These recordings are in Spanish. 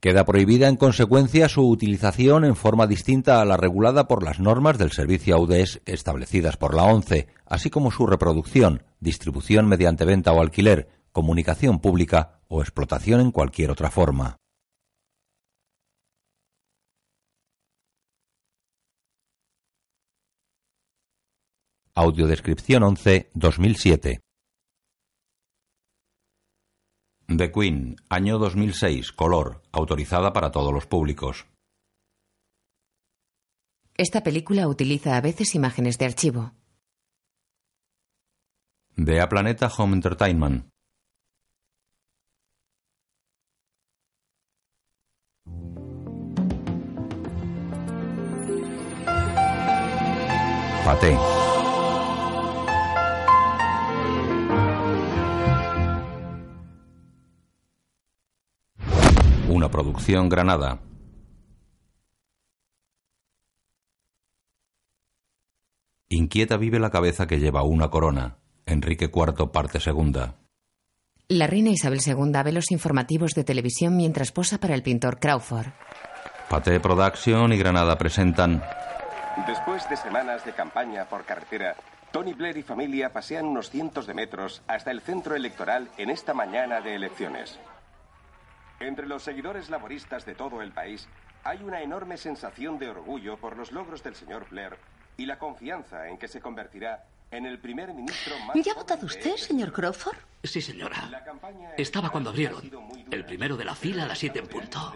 Queda prohibida en consecuencia su utilización en forma distinta a la regulada por las normas del servicio AUDES establecidas por la ONCE, así como su reproducción, distribución mediante venta o alquiler, comunicación pública o explotación en cualquier otra forma. Audiodescripción 11 2007 The Queen, año 2006, color, autorizada para todos los públicos. Esta película utiliza a veces imágenes de archivo. The A Planeta Home Entertainment. Paté. Una producción Granada. Inquieta vive la cabeza que lleva una corona. Enrique IV, parte segunda. La reina Isabel II ve los informativos de televisión mientras posa para el pintor Crawford. Paté Production y Granada presentan Después de semanas de campaña por carretera, Tony Blair y familia pasean unos cientos de metros hasta el centro electoral en esta mañana de elecciones. Entre los seguidores laboristas de todo el país hay una enorme sensación de orgullo por los logros del señor Blair y la confianza en que se convertirá en el primer ministro más ¿Ya ha votado usted, este señor Crawford? Sí, señora. La campaña Estaba cuando abrieron. El primero de la fila a las siete en punto.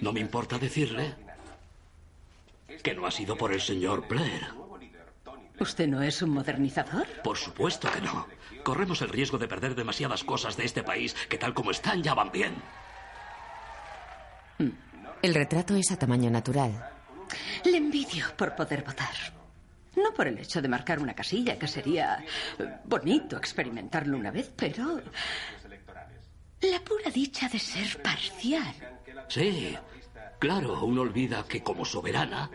No me importa decirle que no ha sido por el señor Blair. ¿Usted no es un modernizador? Por supuesto que no. Corremos el riesgo de perder demasiadas cosas de este país que tal como están ya van bien. El retrato es a tamaño natural. Le envidio por poder votar. No por el hecho de marcar una casilla, que sería eh, bonito experimentarlo una vez, pero la pura dicha de ser parcial. Sí, claro, uno olvida que como soberana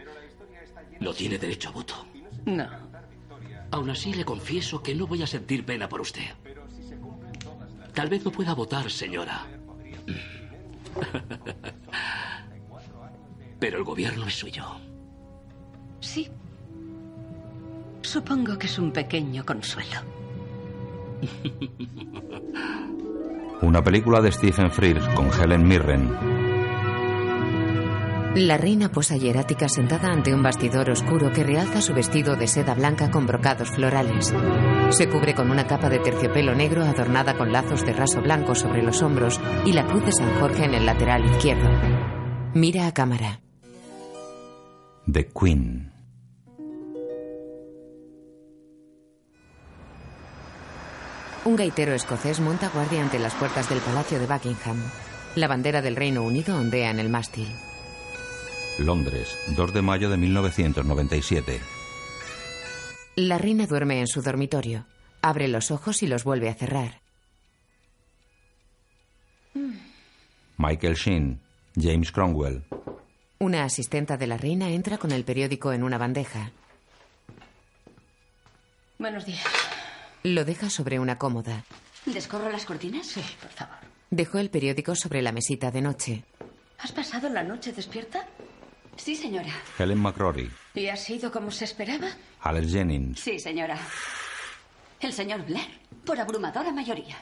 no tiene derecho a voto. No. Aún así le confieso que no voy a sentir pena por usted. Tal vez no pueda votar, señora. Pero el gobierno es suyo. Sí. Supongo que es un pequeño consuelo. una película de Stephen Frears con Helen Mirren. La reina posa hierática sentada ante un bastidor oscuro que realza su vestido de seda blanca con brocados florales. Se cubre con una capa de terciopelo negro adornada con lazos de raso blanco sobre los hombros y la cruz de San Jorge en el lateral izquierdo. Mira a cámara. The Queen. Un gaitero escocés monta guardia ante las puertas del Palacio de Buckingham. La bandera del Reino Unido ondea en el mástil. Londres, 2 de mayo de 1997. La reina duerme en su dormitorio. Abre los ojos y los vuelve a cerrar. Michael Sheen, James Cromwell. Una asistenta de la reina entra con el periódico en una bandeja. Buenos días. Lo deja sobre una cómoda. ¿Descorro las cortinas? Sí, por favor. Dejó el periódico sobre la mesita de noche. ¿Has pasado la noche despierta? Sí, señora. Helen McCrory. ¿Y ha sido como se esperaba? Alex Jennings. Sí, señora. El señor Blair, por abrumadora mayoría.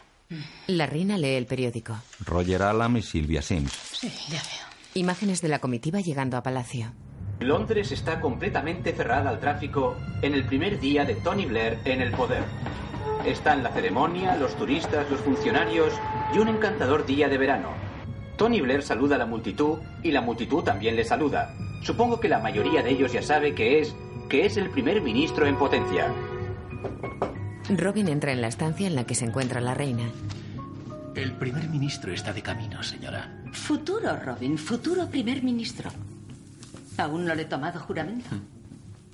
La reina lee el periódico. Roger Allam y Sylvia Sims. Sí, ya veo. Imágenes de la comitiva llegando a palacio. Londres está completamente cerrada al tráfico en el primer día de Tony Blair en el poder. Están la ceremonia, los turistas, los funcionarios y un encantador día de verano. Tony Blair saluda a la multitud y la multitud también le saluda. Supongo que la mayoría de ellos ya sabe que es que es el primer ministro en potencia. Robin entra en la estancia en la que se encuentra la reina. El primer ministro está de camino, señora. Futuro, Robin, futuro primer ministro. Aún no le he tomado juramento.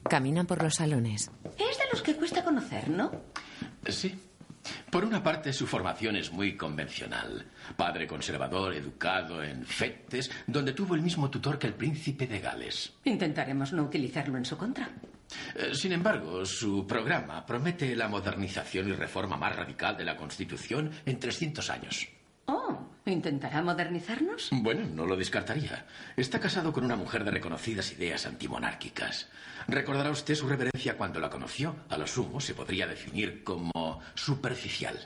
Caminan por los salones. Es de los que cuesta conocer, ¿no? Sí. Por una parte, su formación es muy convencional. Padre conservador, educado en Fetes, donde tuvo el mismo tutor que el príncipe de Gales. Intentaremos no utilizarlo en su contra. Eh, sin embargo, su programa promete la modernización y reforma más radical de la Constitución en 300 años. Oh, ¿intentará modernizarnos? Bueno, no lo descartaría. Está casado con una mujer de reconocidas ideas antimonárquicas. Recordará usted su reverencia cuando la conoció. A lo sumo se podría definir como superficial.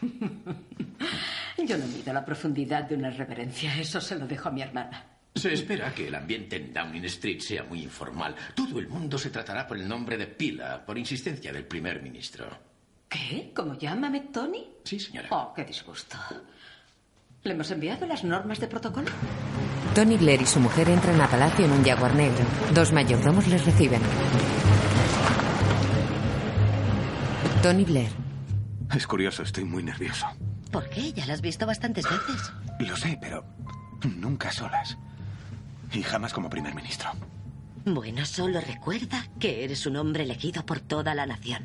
Yo no mido la profundidad de una reverencia. Eso se lo dejo a mi hermana. Se espera que el ambiente en Downing Street sea muy informal. Todo el mundo se tratará por el nombre de Pila, por insistencia del primer ministro. ¿Qué? ¿Cómo llámame Tony? Sí, señora. Oh, qué disgusto. ¿Le hemos enviado las normas de protocolo? Tony Blair y su mujer entran a palacio en un jaguar negro. Dos mayordomos les reciben. Tony Blair. Es curioso, estoy muy nervioso. ¿Por qué? Ya la has visto bastantes veces. Lo sé, pero nunca solas. Y jamás como primer ministro. Bueno, solo recuerda que eres un hombre elegido por toda la nación.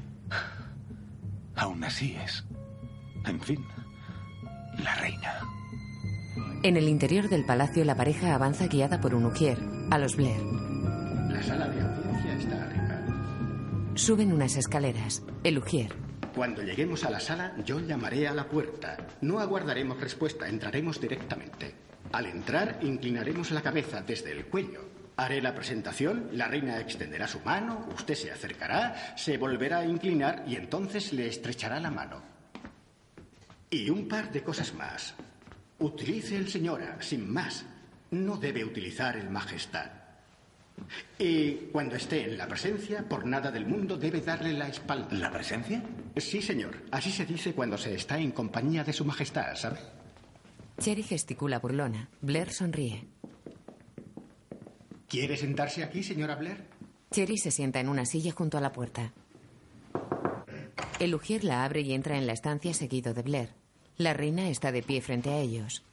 Aún así es. En fin, la reina. En el interior del palacio, la pareja avanza guiada por un ujier, a los Blair. La sala de audiencia está arriba. Suben unas escaleras. El ujier. Cuando lleguemos a la sala, yo llamaré a la puerta. No aguardaremos respuesta, entraremos directamente. Al entrar, inclinaremos la cabeza desde el cuello. Haré la presentación, la reina extenderá su mano, usted se acercará, se volverá a inclinar y entonces le estrechará la mano. Y un par de cosas más. Utilice el señora, sin más. No debe utilizar el majestad. Y cuando esté en la presencia, por nada del mundo debe darle la espalda. ¿La presencia? Sí, señor. Así se dice cuando se está en compañía de su majestad, ¿sabe? Cherry gesticula burlona. Blair sonríe. ¿Quiere sentarse aquí, señora Blair? Cherry se sienta en una silla junto a la puerta. El ujier la abre y entra en la estancia seguido de Blair. La reina está de pie frente a ellos.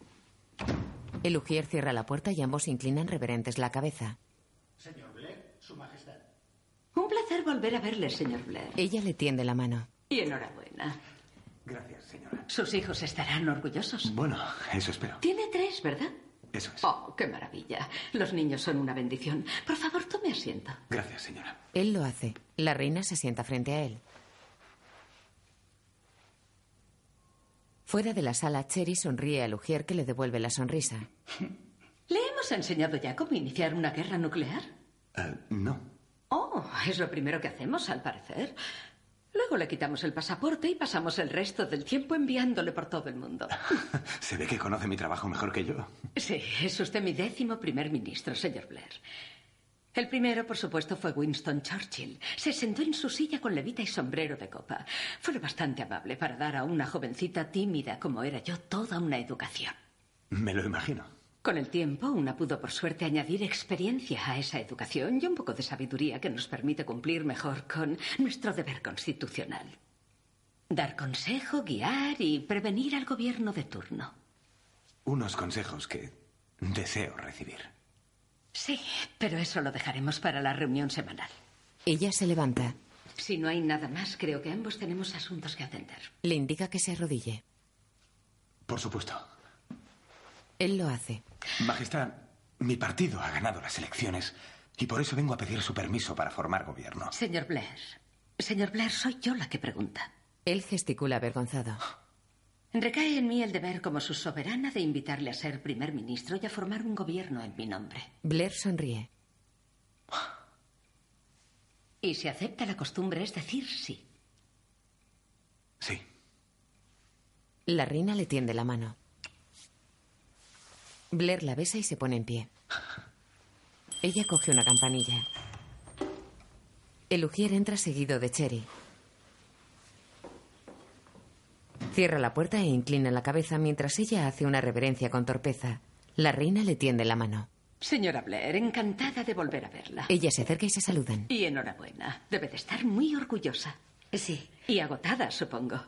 El ujier cierra la puerta y ambos inclinan reverentes la cabeza. Señor Blair, su majestad. Un placer volver a verle, señor Blair. Ella le tiende la mano. Y enhorabuena. Gracias, señora. Sus hijos estarán orgullosos. Bueno, eso espero. Tiene tres, ¿verdad? Eso es. Oh, qué maravilla. Los niños son una bendición. Por favor, tome asiento. Gracias, señora. Él lo hace. La reina se sienta frente a él. Fuera de la sala, Cherry sonríe al ujier que le devuelve la sonrisa. ¿Le hemos enseñado ya cómo iniciar una guerra nuclear? Eh, no. Oh, es lo primero que hacemos, al parecer. Luego le quitamos el pasaporte y pasamos el resto del tiempo enviándole por todo el mundo. Se ve que conoce mi trabajo mejor que yo. Sí, es usted mi décimo primer ministro, señor Blair. El primero, por supuesto, fue Winston Churchill. Se sentó en su silla con levita y sombrero de copa. Fue lo bastante amable para dar a una jovencita tímida como era yo toda una educación. Me lo imagino. Con el tiempo, una pudo por suerte añadir experiencia a esa educación y un poco de sabiduría que nos permite cumplir mejor con nuestro deber constitucional. Dar consejo, guiar y prevenir al gobierno de turno. Unos consejos que deseo recibir. Sí, pero eso lo dejaremos para la reunión semanal. Ella se levanta. Si no hay nada más, creo que ambos tenemos asuntos que atender. Le indica que se arrodille. Por supuesto. Él lo hace. Majestad, mi partido ha ganado las elecciones y por eso vengo a pedir su permiso para formar gobierno. Señor Blair, señor Blair, soy yo la que pregunta. Él gesticula avergonzado. Recae en mí el deber como su soberana de invitarle a ser primer ministro y a formar un gobierno en mi nombre. Blair sonríe. Y si acepta la costumbre es decir sí. Sí. La reina le tiende la mano. Blair la besa y se pone en pie. Ella coge una campanilla. El ujier entra seguido de Cherry. Cierra la puerta e inclina la cabeza mientras ella hace una reverencia con torpeza. La reina le tiende la mano. Señora Blair, encantada de volver a verla. Ella se acerca y se saludan. Y enhorabuena. Debe de estar muy orgullosa. Sí. Y agotada, supongo.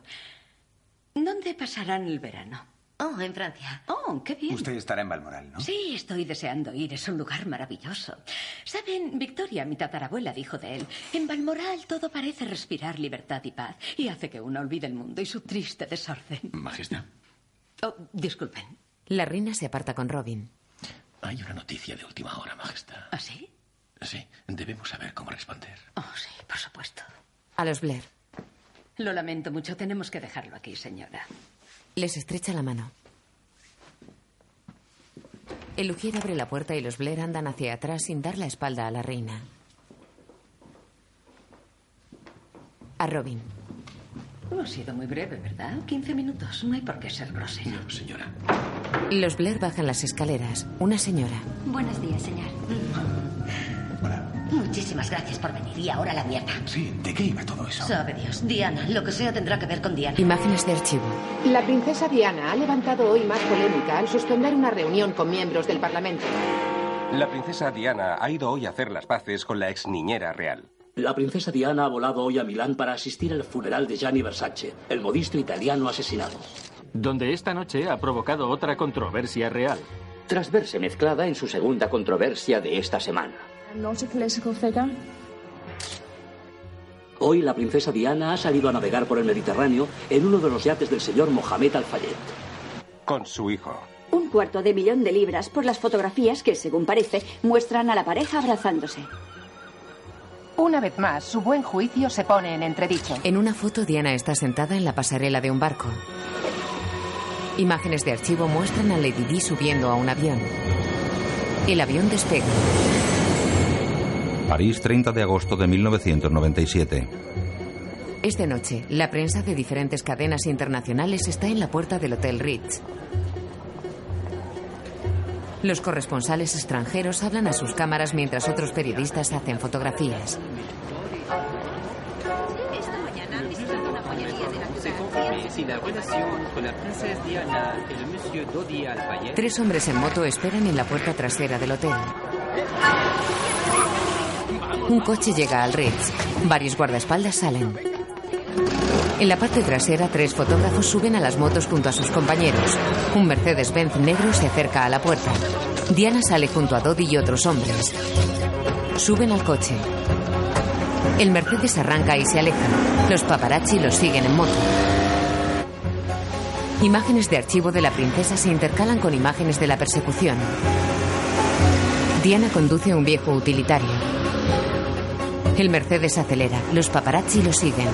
¿Dónde pasarán el verano? Oh, en Francia. Oh, qué bien. Usted estará en Balmoral, ¿no? Sí, estoy deseando ir. Es un lugar maravilloso. Saben, Victoria, mi tatarabuela, dijo de él, en Balmoral todo parece respirar libertad y paz y hace que uno olvide el mundo y su triste desorden. Majestad. Oh, disculpen. La reina se aparta con Robin. Hay una noticia de última hora, Majestad. ¿Ah, sí? Sí, debemos saber cómo responder. Oh, sí, por supuesto. A los Blair. Lo lamento mucho. Tenemos que dejarlo aquí, señora. Les estrecha la mano. El Ujier abre la puerta y los Blair andan hacia atrás sin dar la espalda a la reina. A Robin. No ha sido muy breve, ¿verdad? 15 minutos. No hay por qué ser grosero. No, señora. Los Blair bajan las escaleras. Una señora. Buenos días, señor. Muchísimas gracias por venir. Y ahora la mierda. Sí, ¿de qué iba todo eso? Sabe Dios. Diana, lo que sea tendrá que ver con Diana. Imágenes de archivo. La princesa Diana ha levantado hoy más polémica al suspender una reunión con miembros del Parlamento. La princesa Diana ha ido hoy a hacer las paces con la ex niñera real. La princesa Diana ha volado hoy a Milán para asistir al funeral de Gianni Versace, el modisto italiano asesinado. Donde esta noche ha provocado otra controversia real. Tras verse mezclada en su segunda controversia de esta semana. Hoy la princesa Diana ha salido a navegar por el Mediterráneo en uno de los yates del señor Mohamed Al-Fayed. Con su hijo. Un cuarto de millón de libras por las fotografías que, según parece, muestran a la pareja abrazándose. Una vez más, su buen juicio se pone en entredicho. En una foto, Diana está sentada en la pasarela de un barco. Imágenes de archivo muestran a Lady Di subiendo a un avión. El avión despega. París, 30 de agosto de 1997. Es de noche. La prensa de diferentes cadenas internacionales está en la puerta del Hotel Ritz. Los corresponsales extranjeros hablan a sus cámaras mientras otros periodistas hacen fotografías. Tres hombres en moto esperan en la puerta trasera del hotel. Un coche llega al Ritz. Varios guardaespaldas salen. En la parte trasera, tres fotógrafos suben a las motos junto a sus compañeros. Un Mercedes-Benz negro se acerca a la puerta. Diana sale junto a Dodi y otros hombres. Suben al coche. El Mercedes arranca y se aleja. Los paparazzi los siguen en moto. Imágenes de archivo de la princesa se intercalan con imágenes de la persecución. Diana conduce un viejo utilitario. El Mercedes acelera. Los paparazzi lo siguen.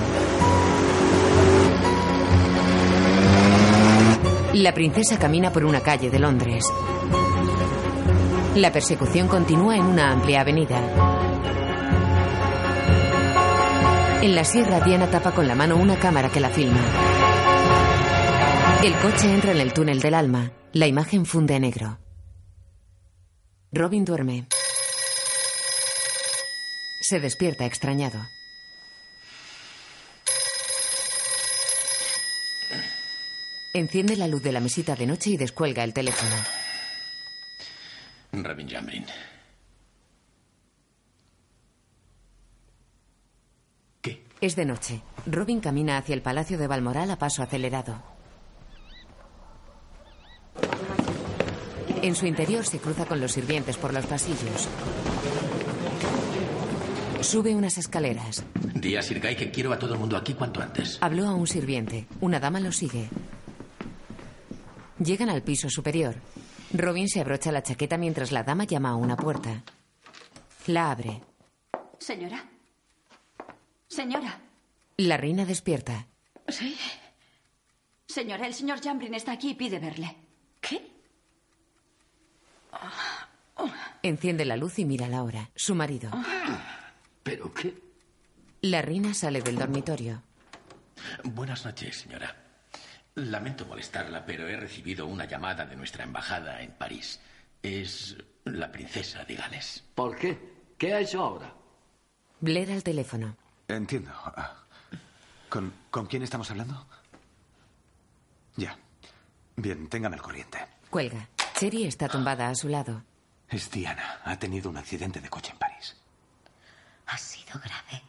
La princesa camina por una calle de Londres. La persecución continúa en una amplia avenida. En la sierra, Diana tapa con la mano una cámara que la filma. El coche entra en el túnel del alma. La imagen funde a negro. Robin duerme. Se despierta extrañado. Enciende la luz de la mesita de noche y descuelga el teléfono. Robin Jamrin. Es de noche. Robin camina hacia el palacio de Balmoral a paso acelerado. En su interior se cruza con los sirvientes por los pasillos. Sube unas escaleras. Di a Sir Guy que quiero a todo el mundo aquí cuanto antes. Habló a un sirviente. Una dama lo sigue. Llegan al piso superior. Robin se abrocha la chaqueta mientras la dama llama a una puerta. La abre. Señora. Señora. La reina despierta. Sí. Señora, el señor Jambrin está aquí y pide verle. ¿Qué? Enciende la luz y mira la hora. Su marido. ¿Pero qué? La reina sale del dormitorio. Buenas noches, señora. Lamento molestarla, pero he recibido una llamada de nuestra embajada en París. Es la princesa de Gales. ¿Por qué? ¿Qué ha hecho ahora? Blair al teléfono. Entiendo. Ah, ¿Con, ¿Con quién estamos hablando? Ya. Bien, téngame al corriente. Cuelga. Cherry está tumbada a su lado. Es Diana. Ha tenido un accidente de coche en París. Ha sido grave.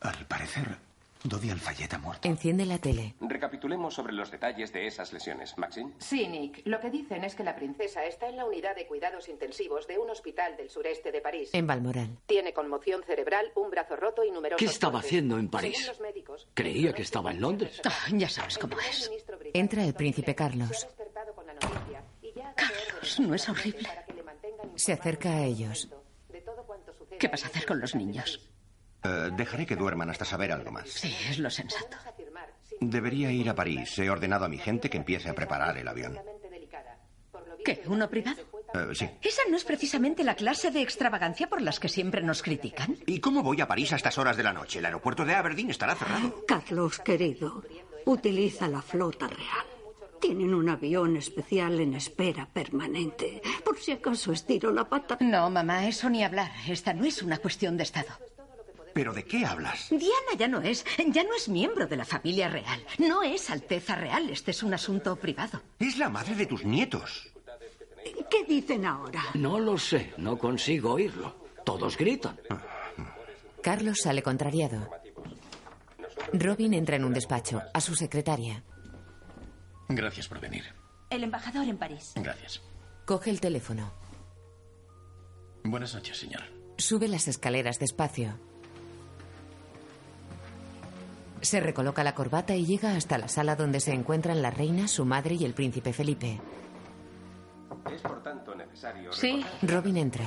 Al parecer, Dodi Alfayet ha muerto. Enciende la tele. Recapitulemos sobre los detalles de esas lesiones. Maxine. Sí, Nick. Lo que dicen es que la princesa está en la unidad de cuidados intensivos de un hospital del sureste de París. En Balmoral. Tiene conmoción cerebral, un brazo roto y numerosos ¿Qué estaba cortes. haciendo en París? Según los médicos, Creía que estaba en Londres. Ah, ya sabes cómo es. Entra el príncipe Carlos. Carlos, ¿no es horrible? Se acerca a ellos. ¿Qué vas a hacer con los niños? Eh, dejaré que duerman hasta saber algo más. Sí, es lo sensato. Debería ir a París. He ordenado a mi gente que empiece a preparar el avión. ¿Qué? ¿Uno privado? Eh, sí. Esa no es precisamente la clase de extravagancia por las que siempre nos critican. ¿Y cómo voy a París a estas horas de la noche? El aeropuerto de Aberdeen estará cerrado. Carlos, querido, utiliza la flota real. Tienen un avión especial en espera permanente. Por si acaso estiro la pata. No, mamá, eso ni hablar. Esta no es una cuestión de Estado. ¿Pero de qué hablas? Diana ya no es, ya no es miembro de la familia real. No es Alteza Real. Este es un asunto privado. Es la madre de tus nietos. ¿Qué dicen ahora? No lo sé, no consigo oírlo. Todos gritan. Carlos sale contrariado. Robin entra en un despacho. A su secretaria. Gracias por venir. El embajador en París. Gracias. Coge el teléfono. Buenas noches, señor. Sube las escaleras despacio. Se recoloca la corbata y llega hasta la sala donde se encuentran la reina, su madre y el príncipe Felipe. Es por tanto necesario. Sí. Robin entra.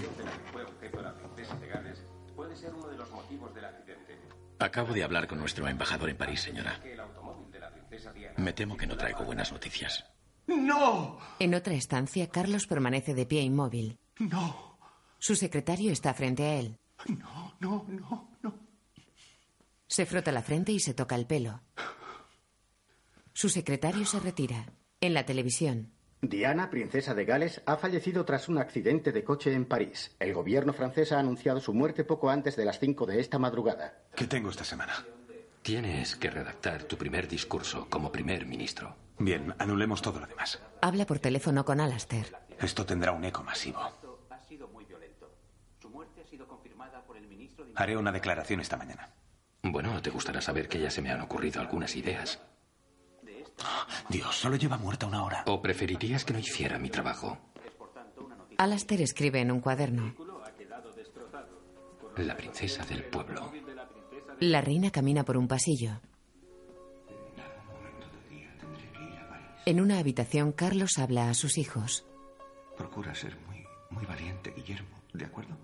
Acabo de hablar con nuestro embajador en París, señora. Que el automóvil de la princesa Diana. Me temo que no traigo buenas noticias. ¡No! En otra estancia, Carlos permanece de pie inmóvil. No. Su secretario está frente a él. No, no, no, no. Se frota la frente y se toca el pelo. Su secretario se retira. En la televisión. Diana, princesa de Gales, ha fallecido tras un accidente de coche en París. El gobierno francés ha anunciado su muerte poco antes de las 5 de esta madrugada. ¿Qué tengo esta semana? Tienes que redactar tu primer discurso como primer ministro. Bien, anulemos todo lo demás. Habla por teléfono con Alastair. Esto tendrá un eco masivo. Ha sido muy violento. Su muerte ha sido confirmada por el ministro de Haré una declaración esta mañana. Bueno, te gustará saber que ya se me han ocurrido algunas ideas. Dios, solo lleva muerta una hora. ¿O preferirías que no hiciera mi trabajo? Alastair escribe en un cuaderno. La princesa del pueblo. La reina camina por un pasillo. En una habitación, Carlos habla a sus hijos. Procura ser muy, muy valiente, Guillermo, ¿de acuerdo?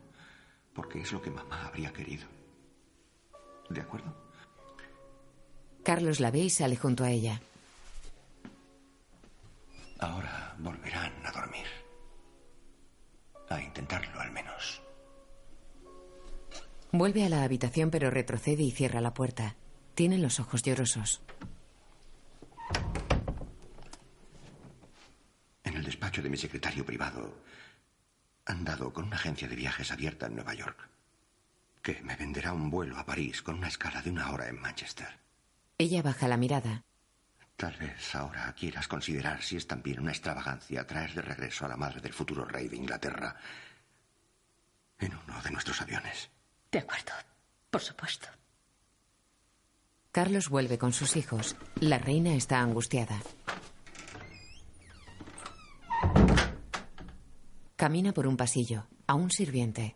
Porque es lo que mamá habría querido. ¿De acuerdo? Carlos la ve y sale junto a ella. Ahora volverán a dormir. A intentarlo al menos. Vuelve a la habitación pero retrocede y cierra la puerta. Tiene los ojos llorosos. En el despacho de mi secretario privado han dado con una agencia de viajes abierta en Nueva York que me venderá un vuelo a París con una escala de una hora en Manchester. Ella baja la mirada. Tal vez ahora quieras considerar si es también una extravagancia traer de regreso a la madre del futuro rey de Inglaterra en uno de nuestros aviones. De acuerdo, por supuesto. Carlos vuelve con sus hijos. La reina está angustiada. Camina por un pasillo. A un sirviente.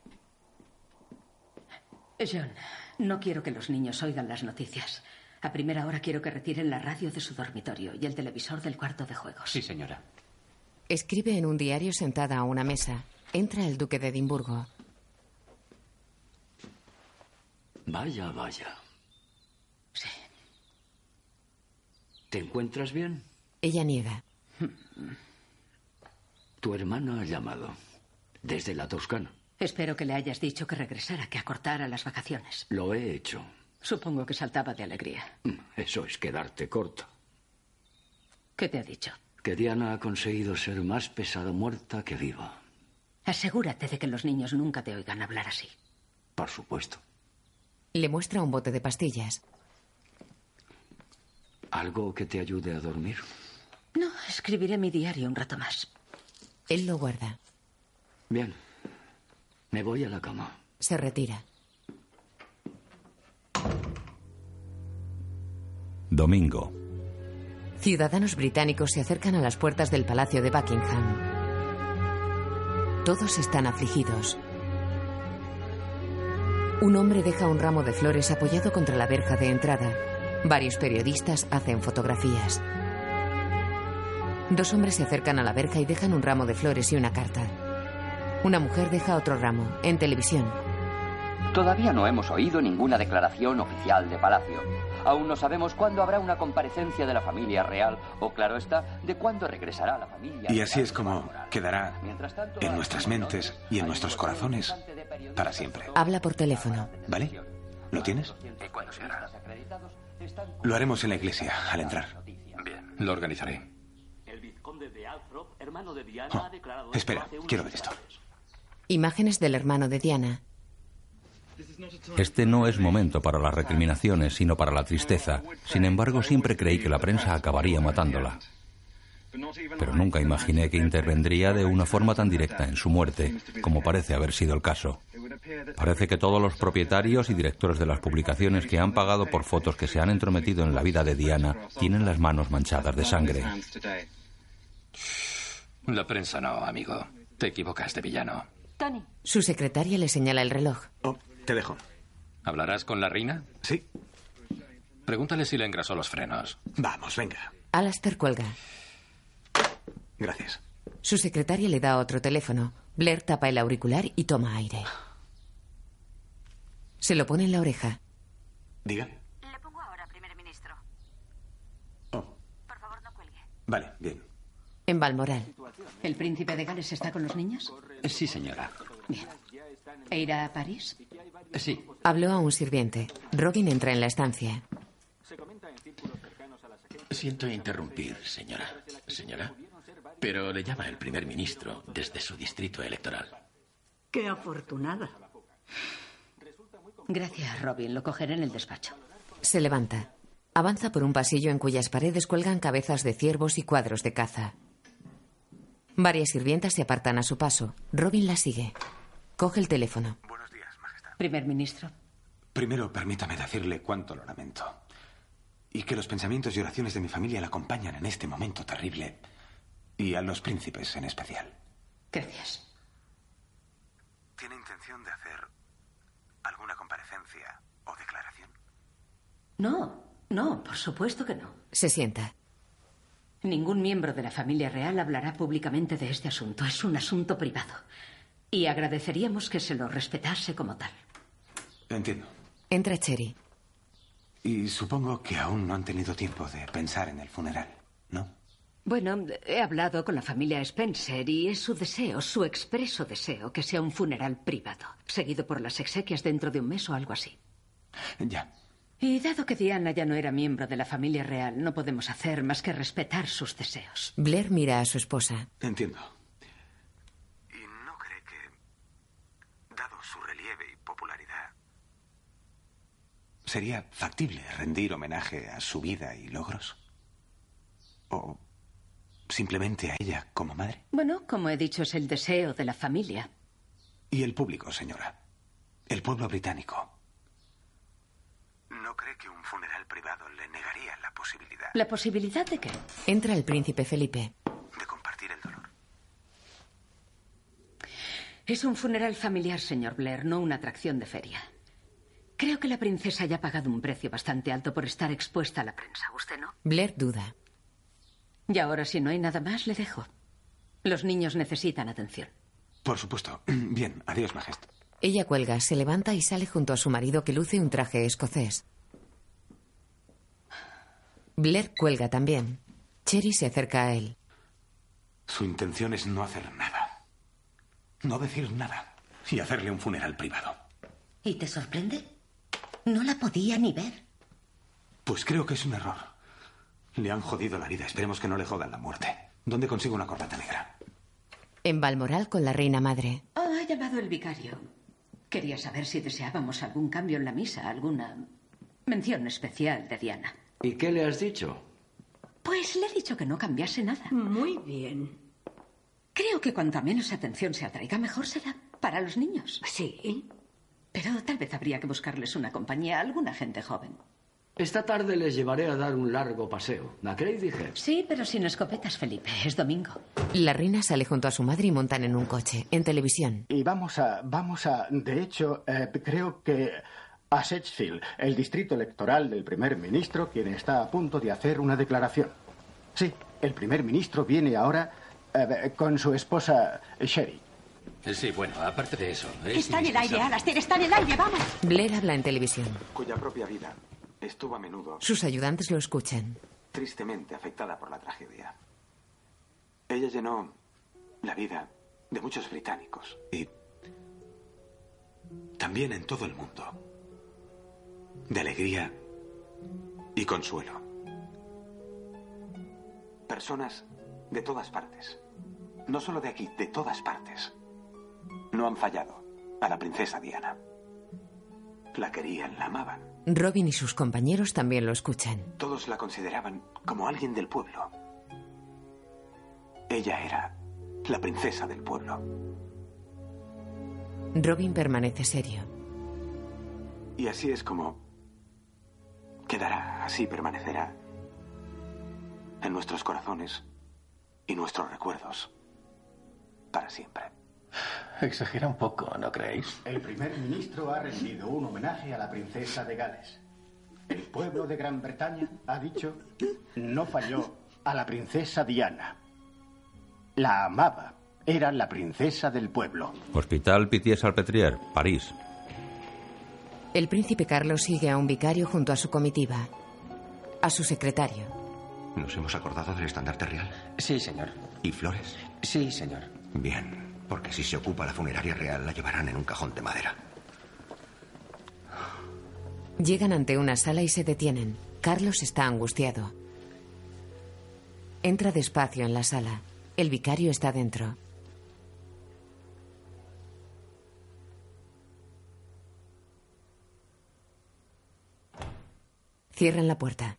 John, no quiero que los niños oigan las noticias. A primera hora quiero que retiren la radio de su dormitorio y el televisor del cuarto de juegos. Sí, señora. Escribe en un diario sentada a una mesa. Entra el duque de Edimburgo. Vaya, vaya. Sí. ¿Te encuentras bien? Ella niega. Tu hermana ha llamado. Desde la Toscana. Espero que le hayas dicho que regresara, que acortara las vacaciones. Lo he hecho. Supongo que saltaba de alegría. Eso es quedarte corta. ¿Qué te ha dicho? Que Diana ha conseguido ser más pesada muerta que viva. Asegúrate de que los niños nunca te oigan hablar así. Por supuesto. Le muestra un bote de pastillas. ¿Algo que te ayude a dormir? No, escribiré mi diario un rato más. Él lo guarda. Bien. Me voy a la cama. Se retira. Domingo. Ciudadanos británicos se acercan a las puertas del Palacio de Buckingham. Todos están afligidos. Un hombre deja un ramo de flores apoyado contra la verja de entrada. Varios periodistas hacen fotografías. Dos hombres se acercan a la verja y dejan un ramo de flores y una carta. Una mujer deja otro ramo, en televisión. Todavía no hemos oído ninguna declaración oficial de Palacio. Aún no sabemos cuándo habrá una comparecencia de la familia real o, claro está, de cuándo regresará la familia. Y así es como quedará en nuestras mentes y en nuestros corazones para siempre. Habla por teléfono. ¿Vale? ¿Lo tienes? ¿Y cuándo se hará? Lo haremos en la iglesia al entrar. Bien, lo organizaré. El vizconde de Althorp, hermano de Diana, Oh, ha declarado espera, quiero ver esto. Imágenes del hermano de Diana. Este no es momento para las recriminaciones, sino para la tristeza. Sin embargo, siempre creí que la prensa acabaría matándola. Pero nunca imaginé que intervendría de una forma tan directa en su muerte, como parece haber sido el caso. Parece que todos los propietarios y directores de las publicaciones que han pagado por fotos que se han entrometido en la vida de Diana tienen las manos manchadas de sangre. La prensa no, amigo. Te equivocas de villano. Tony. Su secretaria le señala el reloj. Oh, te dejo. ¿Hablarás con la reina? Sí. Pregúntale si le engrasó los frenos. Vamos, venga. Alastair cuelga. Gracias. Su secretaria le da otro teléfono. Blair tapa el auricular y toma aire. Se lo pone en la oreja. Diga. Le pongo ahora, primer ministro. Oh. Por favor, no cuelgue. Vale, bien. En Balmoral. ¿El príncipe de Gales está con los niños? Sí, señora. Bien. ¿E irá a París? Sí. Habló a un sirviente. Robin entra en la estancia. Siento interrumpir, señora. Señora. Pero le llama el primer ministro desde su distrito electoral. Qué afortunada. Gracias, Robin. Lo cogeré en el despacho. Se levanta. Avanza por un pasillo en cuyas paredes cuelgan cabezas de ciervos y cuadros de caza. Varias sirvientas se apartan a su paso. Robin la sigue. Coge el teléfono. Primer ministro. Primero, permítame decirle cuánto lo lamento. Y que los pensamientos y oraciones de mi familia la acompañan en este momento terrible. Y a los príncipes en especial. Gracias. ¿Tiene intención de hacer alguna comparecencia o declaración? No, no, por supuesto que no. Se sienta. Ningún miembro de la familia real hablará públicamente de este asunto. Es un asunto privado. Y agradeceríamos que se lo respetase como tal. Entiendo. Entra Cherry. Y supongo que aún no han tenido tiempo de pensar en el funeral, ¿no? Bueno, he hablado con la familia Spencer y es su deseo, su expreso deseo, que sea un funeral privado, seguido por las exequias dentro de un mes o algo así. Ya. Y dado que Diana ya no era miembro de la familia real, no podemos hacer más que respetar sus deseos. Blair mira a su esposa. Entiendo. ¿Y no cree que, dado su relieve y popularidad, sería factible rendir homenaje a su vida y logros? ¿O simplemente a ella como madre? Bueno, como he dicho, es el deseo de la familia. Y el público, señora. El pueblo británico. ¿No cree que un funeral privado le negaría la posibilidad ¿La posibilidad de qué? Entra el príncipe Felipe. de compartir el dolor? Es un funeral familiar, señor Blair, no una atracción de feria. Creo que la princesa ya ha pagado un precio bastante alto por estar expuesta a la prensa. ¿Usted no? Blair duda. Y ahora, si no hay nada más, le dejo. Los niños necesitan atención. Por supuesto. Bien, adiós, Majestad. Ella cuelga, se levanta y sale junto a su marido que luce un traje escocés. Blair cuelga también. Cherry se acerca a él. Su intención es no hacer nada. No decir nada. Y hacerle un funeral privado. ¿Y te sorprende? No la podía ni ver. Pues creo que es un error. Le han jodido la vida. Esperemos que no le jodan la muerte. ¿Dónde consigo una corbata negra? En Balmoral con la reina madre. Oh, ha llamado el vicario. Quería saber si deseábamos algún cambio en la misa, alguna mención especial de Diana. ¿Y qué le has dicho? Pues le he dicho que no cambiase nada. Muy bien. Creo que cuanto menos atención se atraiga, mejor será para los niños. Sí. Pero tal vez habría que buscarles una compañía a alguna gente joven. Esta tarde les llevaré a dar un largo paseo. ¿La queréis, dije? Sí, pero sin escopetas, Felipe. Es domingo. La reina sale junto a su madre y montan en un coche. En televisión. Y vamos a, vamos a, de hecho, eh, creo que a Sedgefield, el distrito electoral del primer ministro, quien está a punto de hacer una declaración. Sí, el primer ministro viene ahora eh, con su esposa Sherry. Sí, bueno, aparte de eso. Que está en el aire, Alastair, está en el aire, vamos. Blair habla en televisión. Cuya propia vida estuvo a menudo Sus ayudantes lo escuchan. tristemente afectada por la tragedia. Ella llenó la vida de muchos británicos y también en todo el mundo de alegría y consuelo. Personas de todas partes, no solo de aquí, de todas partes, no han fallado a la princesa Diana. La querían, la amaban. Robin y sus compañeros también lo escuchan. Todos la consideraban como alguien del pueblo. Ella era la princesa del pueblo. Robin permanece serio. Y así es como quedará, así permanecerá en nuestros corazones y nuestros recuerdos para siempre. Exagera un poco, ¿no creéis? El primer ministro ha rendido un homenaje a la princesa de Gales. El pueblo de Gran Bretaña ha dicho no falló a la princesa Diana. La amaba. Era la princesa del pueblo. Hospital Pitié-Salpêtrière, París. El príncipe Carlos sigue a un vicario junto a su comitiva. A su secretario. ¿Nos hemos acordado del estandarte real? Sí, señor. ¿Y flores? Sí, señor. Bien, porque si se ocupa la funeraria real la llevarán en un cajón de madera. Llegan ante una sala y se detienen. Carlos está angustiado. Entra despacio en la sala. El vicario está dentro. Cierran la puerta.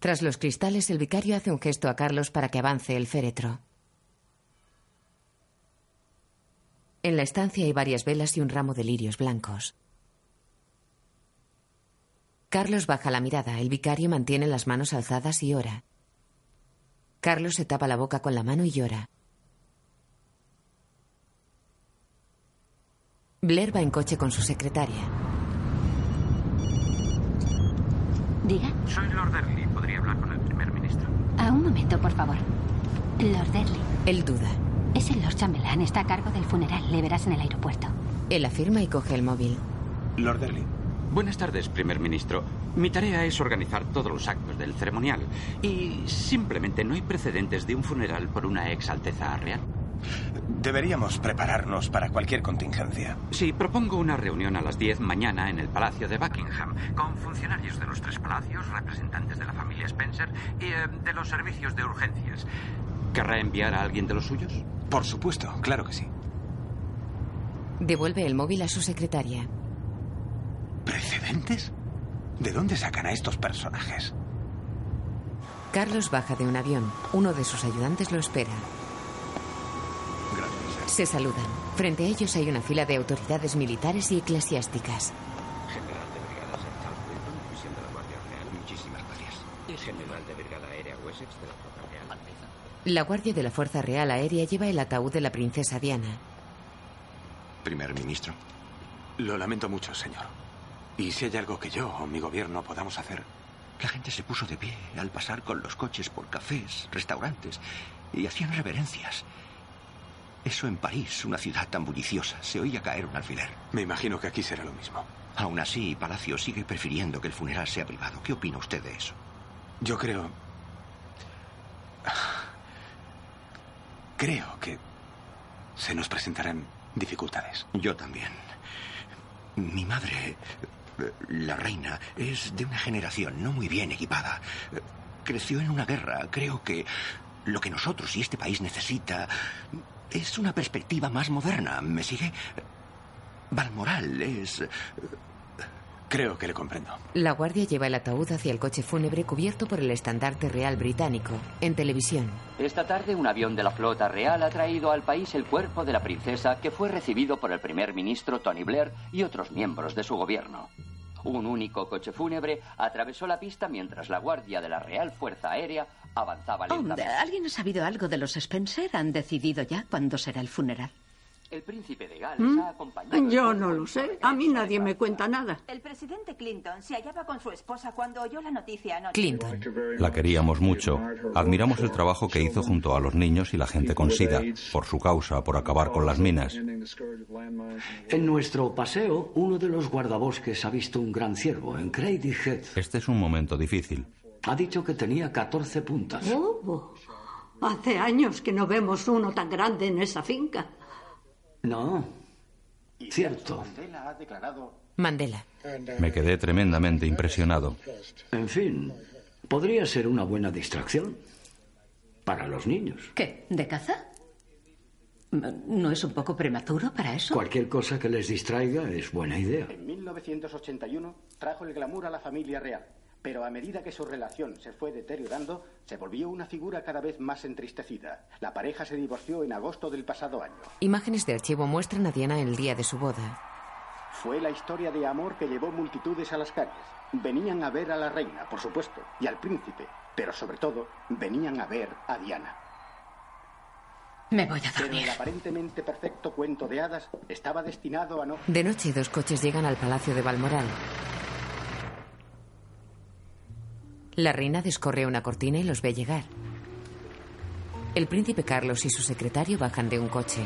Tras los cristales, el vicario hace un gesto a Carlos para que avance el féretro. En la estancia hay varias velas y un ramo de lirios blancos. Carlos baja la mirada. El vicario mantiene las manos alzadas y ora. Carlos se tapa la boca con la mano y llora. Blair va en coche con su secretaria. Diga. Soy Lord Derley. ¿Podría hablar con el primer ministro? A un momento, por favor. Lord Derley. Él duda. Es el Lord Chambelán. Está a cargo del funeral. Le verás en el aeropuerto. Él afirma y coge el móvil. Lord Derley. Buenas tardes, primer ministro. Mi tarea es organizar todos los actos del ceremonial. Y simplemente no hay precedentes de un funeral por una ex alteza real. Deberíamos prepararnos para cualquier contingencia. Sí, propongo una reunión a las 10 mañana en el Palacio de Buckingham, con funcionarios de los tres palacios, representantes de la familia Spencer y eh, de los servicios de urgencias. ¿Querrá enviar a alguien de los suyos? Por supuesto, claro que sí. Devuelve el móvil a su secretaria. ¿Precedentes? ¿De dónde sacan a estos personajes? Carlos baja de un avión. Uno de sus ayudantes lo espera. Gracias. Se saludan. Frente a ellos hay una fila de autoridades militares y eclesiásticas. General de Wilton, División de la Guardia Real. Muchísimas gracias. General de Brigada Aérea Wessex de la. La guardia de la Fuerza Real Aérea lleva el ataúd de la princesa Diana. Primer ministro. Lo lamento mucho, señor. Y si hay algo que yo o mi gobierno podamos hacer. La gente se puso de pie al pasar con los coches por cafés, restaurantes, y hacían reverencias. Eso en París, una ciudad tan bulliciosa, se oía caer un alfiler. Me imagino que aquí será lo mismo. Aún así, Palacio sigue prefiriendo que el funeral sea privado. ¿Qué opina usted de eso? Yo creo. Creo que se nos presentarán dificultades. Yo también. Mi madre, la reina, es de una generación no muy bien equipada. Creció en una guerra. Creo que lo que nosotros y este país necesita es una perspectiva más moderna. ¿Me sigue? Balmoral es... Creo que le comprendo. La guardia lleva el ataúd hacia el coche fúnebre cubierto por el estandarte real británico. En televisión. Esta tarde un avión de la flota real ha traído al país el cuerpo de la princesa que fue recibido por el primer ministro Tony Blair y otros miembros de su gobierno. Un único coche fúnebre atravesó la pista mientras la guardia de la Real Fuerza Aérea avanzaba lentamente. ¿Alguien ha sabido algo de los Spencer? ¿Han decidido ya cuándo será el funeral? El príncipe de Gales ¿Mm? ha acompañado... Yo no lo sé. A mí nadie me cuenta nada. El presidente Clinton se hallaba con su esposa cuando oyó la noticia anoche. Clinton. La queríamos mucho. Admiramos el trabajo que hizo junto a los niños y la gente con SIDA, por su causa, por acabar con las minas. En nuestro paseo, uno de los guardabosques ha visto un gran ciervo en Crady Head. Este es un momento difícil. Ha dicho que tenía 14 puntas. Oh, hace años que no vemos uno tan grande en esa finca. No. Cierto. Mandela ha declarado Mandela. Me quedé tremendamente impresionado. En fin, podría ser una buena distracción. Para los niños. ¿Qué? ¿De caza? ¿No es un poco prematuro para eso? Cualquier cosa que les distraiga es buena idea. En 1981 trajo el glamour a la familia real, pero a medida que su relación se fue deteriorando, se volvió una figura cada vez más entristecida. La pareja se divorció en agosto del pasado año. Imágenes de archivo muestran a Diana el día de su boda. Fue la historia de amor que llevó multitudes a las calles. Venían a ver a la reina, por supuesto, y al príncipe, pero sobre todo venían a ver a Diana. Me voy a Pero dormir. el aparentemente perfecto cuento de hadas estaba destinado a no... De noche, dos coches llegan al palacio de Balmoral. La reina descorre una cortina y los ve llegar. El príncipe Carlos y su secretario bajan de un coche.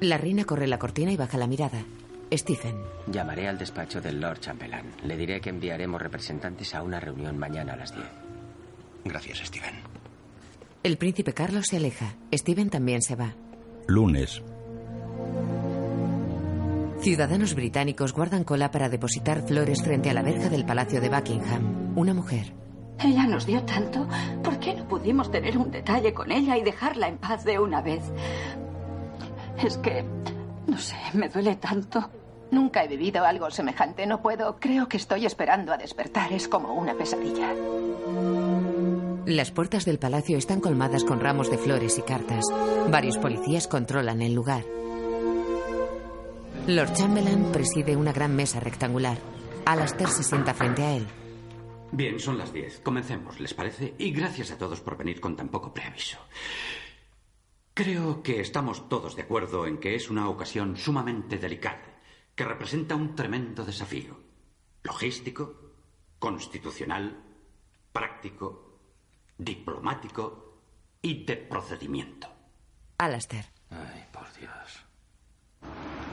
La reina corre la cortina y baja la mirada. Stephen. Llamaré al despacho del Lord Chambelán. Le diré que enviaremos representantes a una reunión mañana a las 10. Gracias, Steven. El príncipe Carlos se aleja. Stephen también se va. Lunes. Ciudadanos británicos guardan cola para depositar flores frente a la verja del Palacio de Buckingham. Una mujer. Ella nos dio tanto. ¿Por qué no pudimos tener un detalle con ella y dejarla en paz de una vez? Es que, no sé, me duele tanto. Nunca he vivido algo semejante. No puedo. Creo que estoy esperando a despertar. Es como una pesadilla. Las puertas del palacio están colmadas con ramos de flores y cartas. Varios policías controlan el lugar. Lord Chamberlain preside una gran mesa rectangular. Alastair se sienta frente a él. Bien, son las 10. Comencemos, ¿les parece? Y gracias a todos por venir con tan poco preaviso. Creo que estamos todos de acuerdo en que es una ocasión sumamente delicada, que representa un tremendo desafío. Logístico, constitucional, práctico, diplomático y de procedimiento. Alastair. Ay.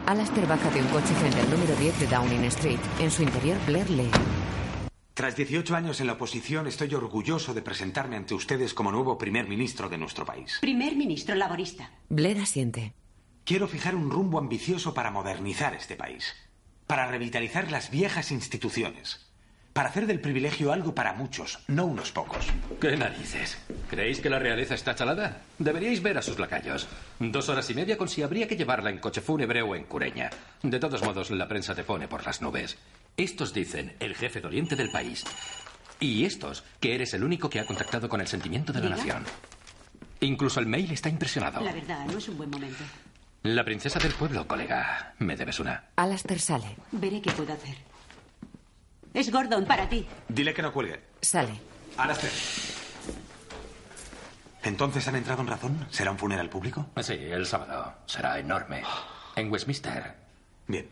Alastair baja de un coche frente al número 10 de Downing Street. En su interior, Blair lee. Tras 18 años en la oposición, estoy orgulloso de presentarme ante ustedes como nuevo primer ministro de nuestro país. Primer ministro laborista. Blair asiente. Quiero fijar un rumbo ambicioso para modernizar este país, para revitalizar las viejas instituciones, para hacer del privilegio algo para muchos, no unos pocos. ¿Qué narices? ¿Creéis que la realeza está chalada? Deberíais ver a sus lacayos. Dos horas y media con si habría que llevarla en coche fúnebre o en cureña. De todos modos, la prensa te pone por las nubes. Estos dicen el jefe doliente del país. Y estos, que eres el único que ha contactado con el sentimiento de la nación. Incluso el mail está impresionado. La verdad, no es un buen momento. La princesa del pueblo, colega. Me debes una. Alastair sale. Veré qué puedo hacer. Es Gordon, para ti. Dile que no cuelgue. Sale. Alastair. ¿Entonces han entrado en razón? ¿Será un funeral público? Sí, el sábado. Será enorme. En Westminster. Bien.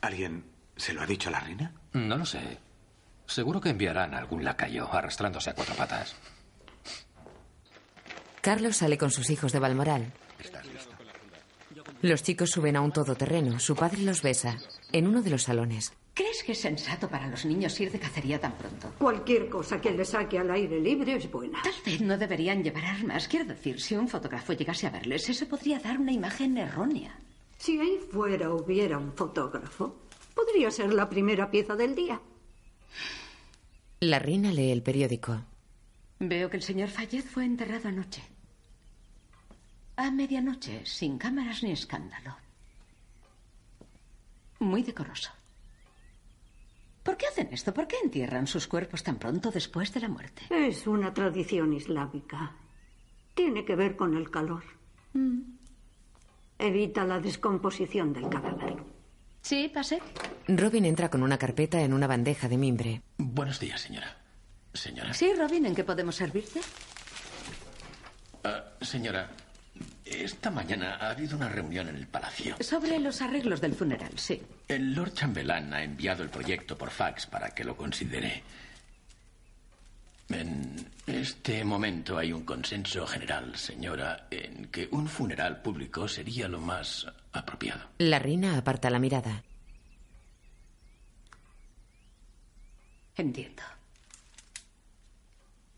¿Alguien se lo ha dicho a la reina? No lo sé. Seguro que enviarán a algún lacayo arrastrándose a cuatro patas. Carlos sale con sus hijos de Balmoral. Los chicos suben a un todoterreno. Su padre los besa. En uno de los salones. ¿Crees que es sensato para los niños ir de cacería tan pronto? Cualquier cosa que le saque al aire libre es buena. Tal vez no deberían llevar armas. Quiero decir, si un fotógrafo llegase a verles, eso podría dar una imagen errónea. Si ahí fuera hubiera un fotógrafo, podría ser la primera pieza del día. La reina lee el periódico. Veo que el señor Fayez fue enterrado anoche. A medianoche, sin cámaras ni escándalo. Muy decoroso. ¿Por qué hacen esto? ¿Por qué entierran sus cuerpos tan pronto después de la muerte? Es una tradición islámica. Tiene que ver con el calor. Mm. Evita la descomposición del cadáver. Sí, pase. Robin entra con una carpeta en una bandeja de mimbre. Buenos días, señora. Señora. Sí, Robin, ¿en qué podemos servirte? Ah, señora, esta mañana ha habido una reunión en el palacio. Sobre los arreglos del funeral, sí. El Lord Chambelán ha enviado el proyecto por fax para que lo considere. En este momento hay un consenso general, señora, en que un funeral público sería lo más apropiado. La reina aparta la mirada. Entiendo.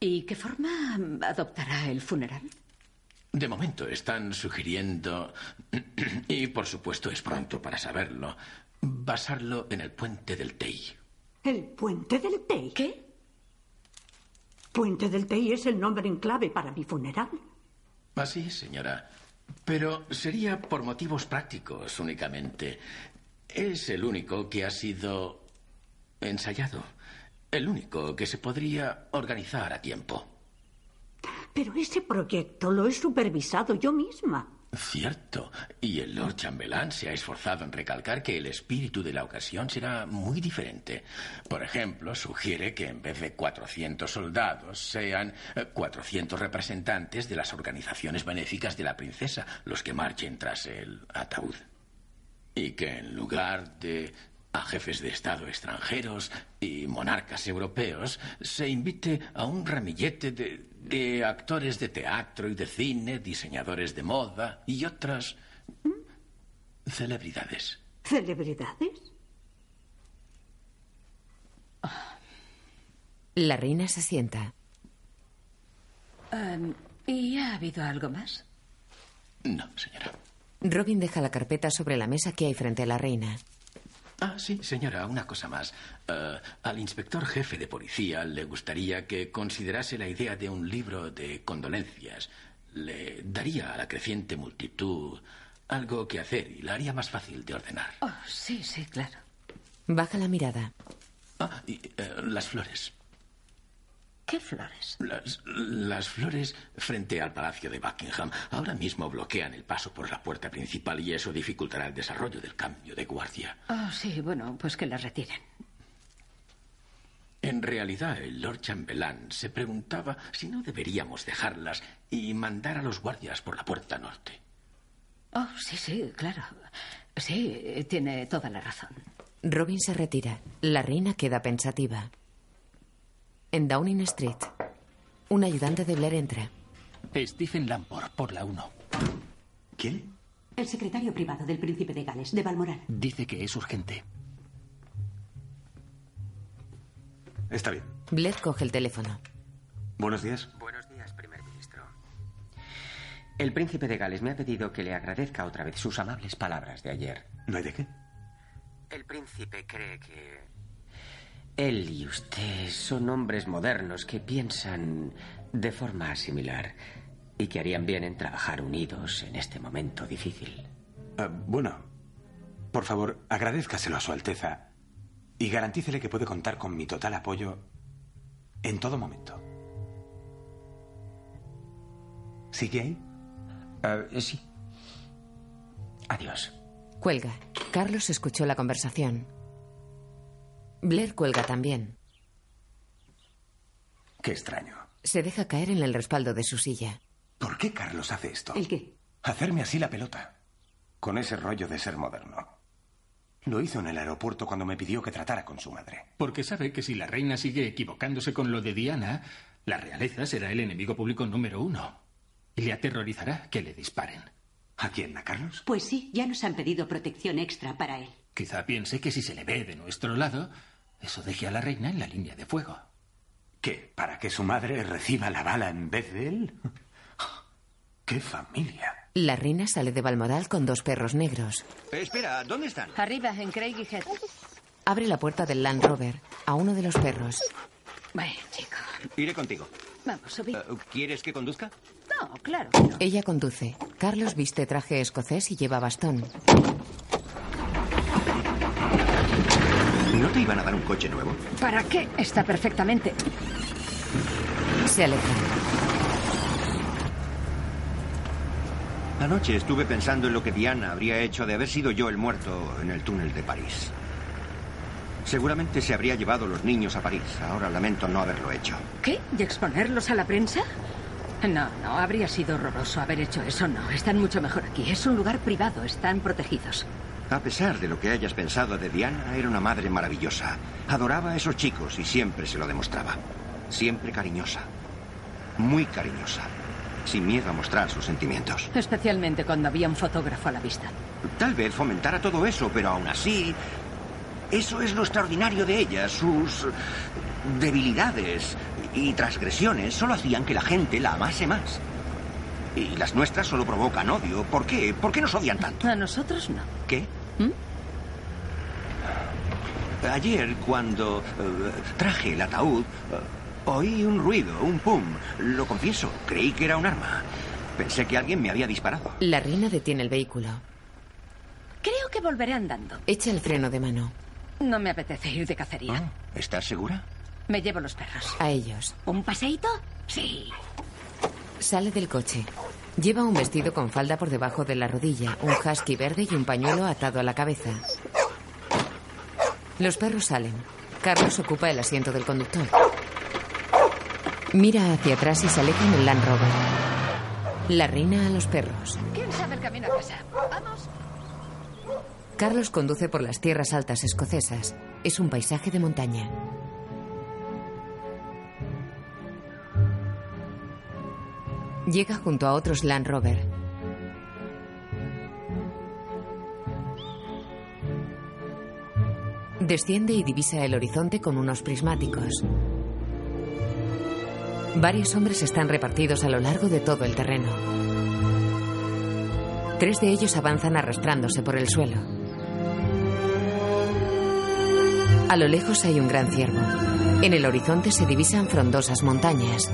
¿Y qué forma adoptará el funeral? De momento están sugiriendo, y por supuesto es pronto para saberlo, basarlo en el puente del Tei. ¿El puente del Tei? ¿Qué? Puente del Tei es el nombre en clave para mi funeral. Así es, señora. Pero sería por motivos prácticos únicamente. Es el único que ha sido ensayado. El único que se podría organizar a tiempo. Pero ese proyecto lo he supervisado yo misma. Cierto. Y el Lord Chambelán se ha esforzado en recalcar que el espíritu de la ocasión será muy diferente. Por ejemplo, sugiere que en vez de 400 soldados sean 400 representantes de las organizaciones benéficas de la princesa los que marchen tras el ataúd. Y que en lugar de a jefes de Estado extranjeros y monarcas europeos se invite a un ramillete de, de, actores de teatro y de cine, diseñadores de moda y otras celebridades. ¿Celebridades? La reina se sienta. Um, ¿Y ha habido algo más? No, señora. Robin deja la carpeta sobre la mesa que hay frente a la reina. Ah, sí, señora, una cosa más. Uh, al inspector jefe de policía le gustaría que considerase la idea de un libro de condolencias. Le daría a la creciente multitud algo que hacer y la haría más fácil de ordenar. Oh, sí, sí, claro. Baja la mirada. Ah, y uh, las flores. ¿Qué flores? Las, las, flores frente al Palacio de Buckingham ahora mismo bloquean el paso por la puerta principal y eso dificultará el desarrollo del cambio de guardia. Oh, sí, bueno, pues que las retiren. En realidad, el Lord Chambelán se preguntaba si no deberíamos dejarlas y mandar a los guardias por la puerta norte. Oh, sí, sí, claro. Sí, tiene toda la razón. Robin se retira. La reina queda pensativa. En Downing Street, un ayudante de Blair entra. Stephen Lamport, por la 1. ¿Quién? El secretario privado del príncipe de Gales, de Balmoral. Dice que es urgente. Está bien. Blair coge el teléfono. Buenos días. Buenos días, primer ministro. El príncipe de Gales me ha pedido que le agradezca otra vez sus amables palabras de ayer. ¿No hay de qué? El príncipe cree que él y usted son hombres modernos que piensan de forma similar y que harían bien en trabajar unidos en este momento difícil. Uh, bueno, por favor, agradézcaselo a Su Alteza y garantícele que puede contar con mi total apoyo en todo momento. ¿Sigue ahí? Uh, sí. Adiós. Cuelga. Carlos escuchó la conversación. Blair cuelga también. Qué extraño. Se deja caer en el respaldo de su silla. ¿Por qué Carlos hace esto? ¿El qué? Hacerme así la pelota. Con ese rollo de ser moderno. Lo hizo en el aeropuerto cuando me pidió que tratara con su madre. Porque sabe que si la reina sigue equivocándose con lo de Diana, la realeza será el enemigo público número uno. Y le aterrorizará que le disparen. ¿A quién? ¿A Carlos? Pues sí, ya nos han pedido protección extra para él. Quizá piense que si se le ve de nuestro lado, eso deje a la reina en la línea de fuego. ¿Qué? ¿Para que su madre reciba la bala en vez de él? ¡Qué familia! La reina sale de Balmoral con dos perros negros. Eh, espera, ¿dónde están? Arriba, en Craig y Head. Abre la puerta del Land Rover a uno de los perros. Bueno, chico. Iré contigo. Vamos, subir. Uh, ¿Quieres que conduzca? No, claro. No. Ella conduce. Carlos viste traje escocés y lleva bastón. ¿No te iban a dar un coche nuevo? ¿Para qué? Está perfectamente. Se aleja. Anoche estuve pensando en lo que Diana habría hecho de haber sido yo el muerto en el túnel de París. Seguramente se habría llevado los niños a París. Ahora lamento no haberlo hecho. ¿Qué? ¿Y exponerlos a la prensa? No, no, habría sido horroroso haber hecho eso. No, están mucho mejor aquí. Es un lugar privado, están protegidos. A pesar de lo que hayas pensado de Diana, era una madre maravillosa. Adoraba a esos chicos y siempre se lo demostraba. Siempre cariñosa. Muy cariñosa. Sin miedo a mostrar sus sentimientos. Especialmente cuando había un fotógrafo a la vista. Tal vez fomentara todo eso, pero aún así... Eso es lo extraordinario de ella. Sus debilidades y transgresiones solo hacían que la gente la amase más. Y las nuestras solo provocan odio. ¿Por qué? ¿Por qué nos odian tanto? A nosotros no. ¿Qué? Ayer, cuando eh, traje el ataúd, eh, oí un ruido, un pum. Lo confieso, creí que era un arma. Pensé que alguien me había disparado. La reina detiene el vehículo. Creo que volveré andando. Echa el freno de mano. No me apetece ir de cacería. Ah, ¿Estás segura? Me llevo los perros. A ellos. ¿Un paseíto? Sí. Sale del coche. Lleva un vestido con falda por debajo de la rodilla, un husky verde y un pañuelo atado a la cabeza. Los perros salen. Carlos ocupa el asiento del conductor. Mira hacia atrás y se aleja en el Land Rover. La reina a los perros. ¿Quién sabe el camino a casa? Vamos. Carlos conduce por las tierras altas escocesas. Es un paisaje de montaña. Llega junto a otros Land Rover. Desciende y divisa el horizonte con unos prismáticos. Varios hombres están repartidos a lo largo de todo el terreno. Tres de ellos avanzan arrastrándose por el suelo. A lo lejos hay un gran ciervo. En el horizonte se divisan frondosas montañas.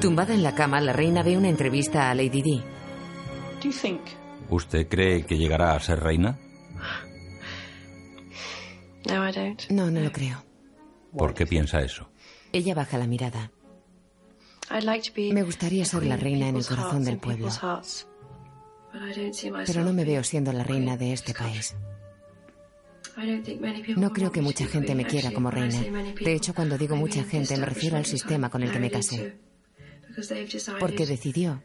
Tumbada en la cama, la reina ve una entrevista a Lady Di. ¿Usted cree que llegará a ser reina? No, no lo creo. ¿Por qué piensa eso? Ella baja la mirada. Me gustaría ser la reina en el corazón del pueblo. Pero no me veo siendo la reina de este país. No creo que mucha gente me quiera como reina. De hecho, cuando digo mucha gente, me refiero al sistema con el que me casé. Porque decidió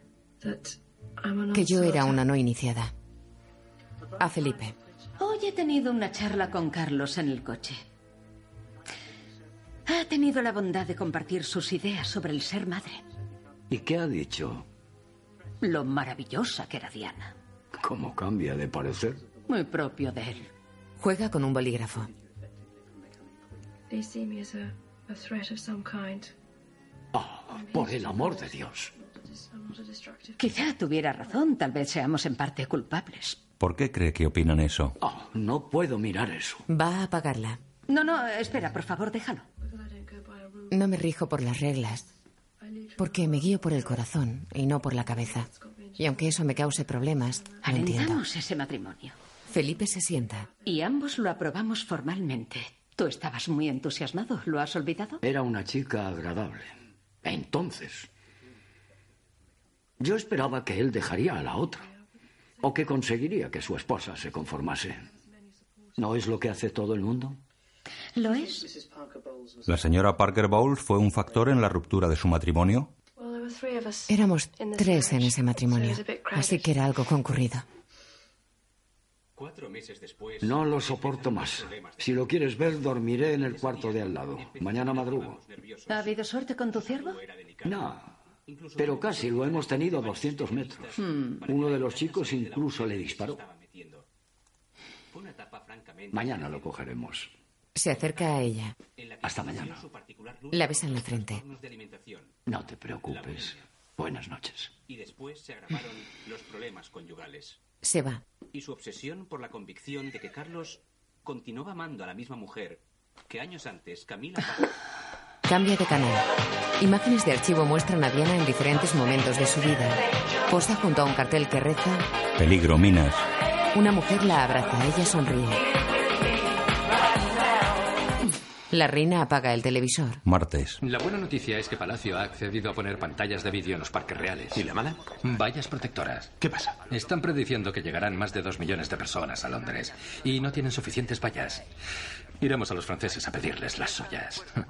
que yo era una no iniciada. A Felipe. Hoy he tenido una charla con Carlos en el coche. Ha tenido la bondad de compartir sus ideas sobre el ser madre. ¿Y qué ha dicho? Lo maravillosa que era Diana. ¿Cómo cambia de parecer? Muy propio de él. Juega con un bolígrafo. Oh, por el amor de Dios. Quizá tuviera razón, tal vez seamos en parte culpables. ¿Por qué cree que opinan eso? Oh, no puedo mirar eso. Va a apagarla. No, no, espera, por favor, déjalo. No me rijo por las reglas, porque me guío por el corazón y no por la cabeza. Y aunque eso me cause problemas, lo entiendo. Alentamos ese matrimonio. Felipe se sienta. Y ambos lo aprobamos formalmente. Tú estabas muy entusiasmado. ¿Lo has olvidado? Era una chica agradable. Entonces. Yo esperaba que él dejaría a la otra. O que conseguiría que su esposa se conformase. ¿No es lo que hace todo el mundo? ¿Lo es? ¿La señora Parker Bowles fue un factor en la ruptura de su matrimonio? Éramos tres en ese matrimonio, así que era algo concurrido. No lo soporto más. Si lo quieres ver, dormiré en el cuarto de al lado. Mañana madrugo. ¿Ha habido suerte con tu ciervo? No, pero casi lo hemos tenido a 200 metros. Uno de los chicos incluso le disparó. Mañana lo cogeremos. Se acerca a ella. Hasta mañana. La besa en la frente. No te preocupes. Buenas noches. Y después se agravaron los problemas conyugales. Se va. Y su obsesión por la convicción de que Carlos continuaba amando a la misma mujer que años antes Camila. Cambia de canal. Imágenes de archivo muestran a Diana en diferentes momentos de su vida. Posa junto a un cartel que reza. Peligro, minas. Una mujer la abraza. Ella sonríe. La reina apaga el televisor. Martes. La buena noticia es que Palacio ha accedido a poner pantallas de vídeo en los parques reales. ¿Y la mala? Vallas protectoras. ¿Qué pasa? Están prediciendo que llegarán más de dos millones de personas a Londres y no tienen suficientes vallas. Iremos a los franceses a pedirles las suyas.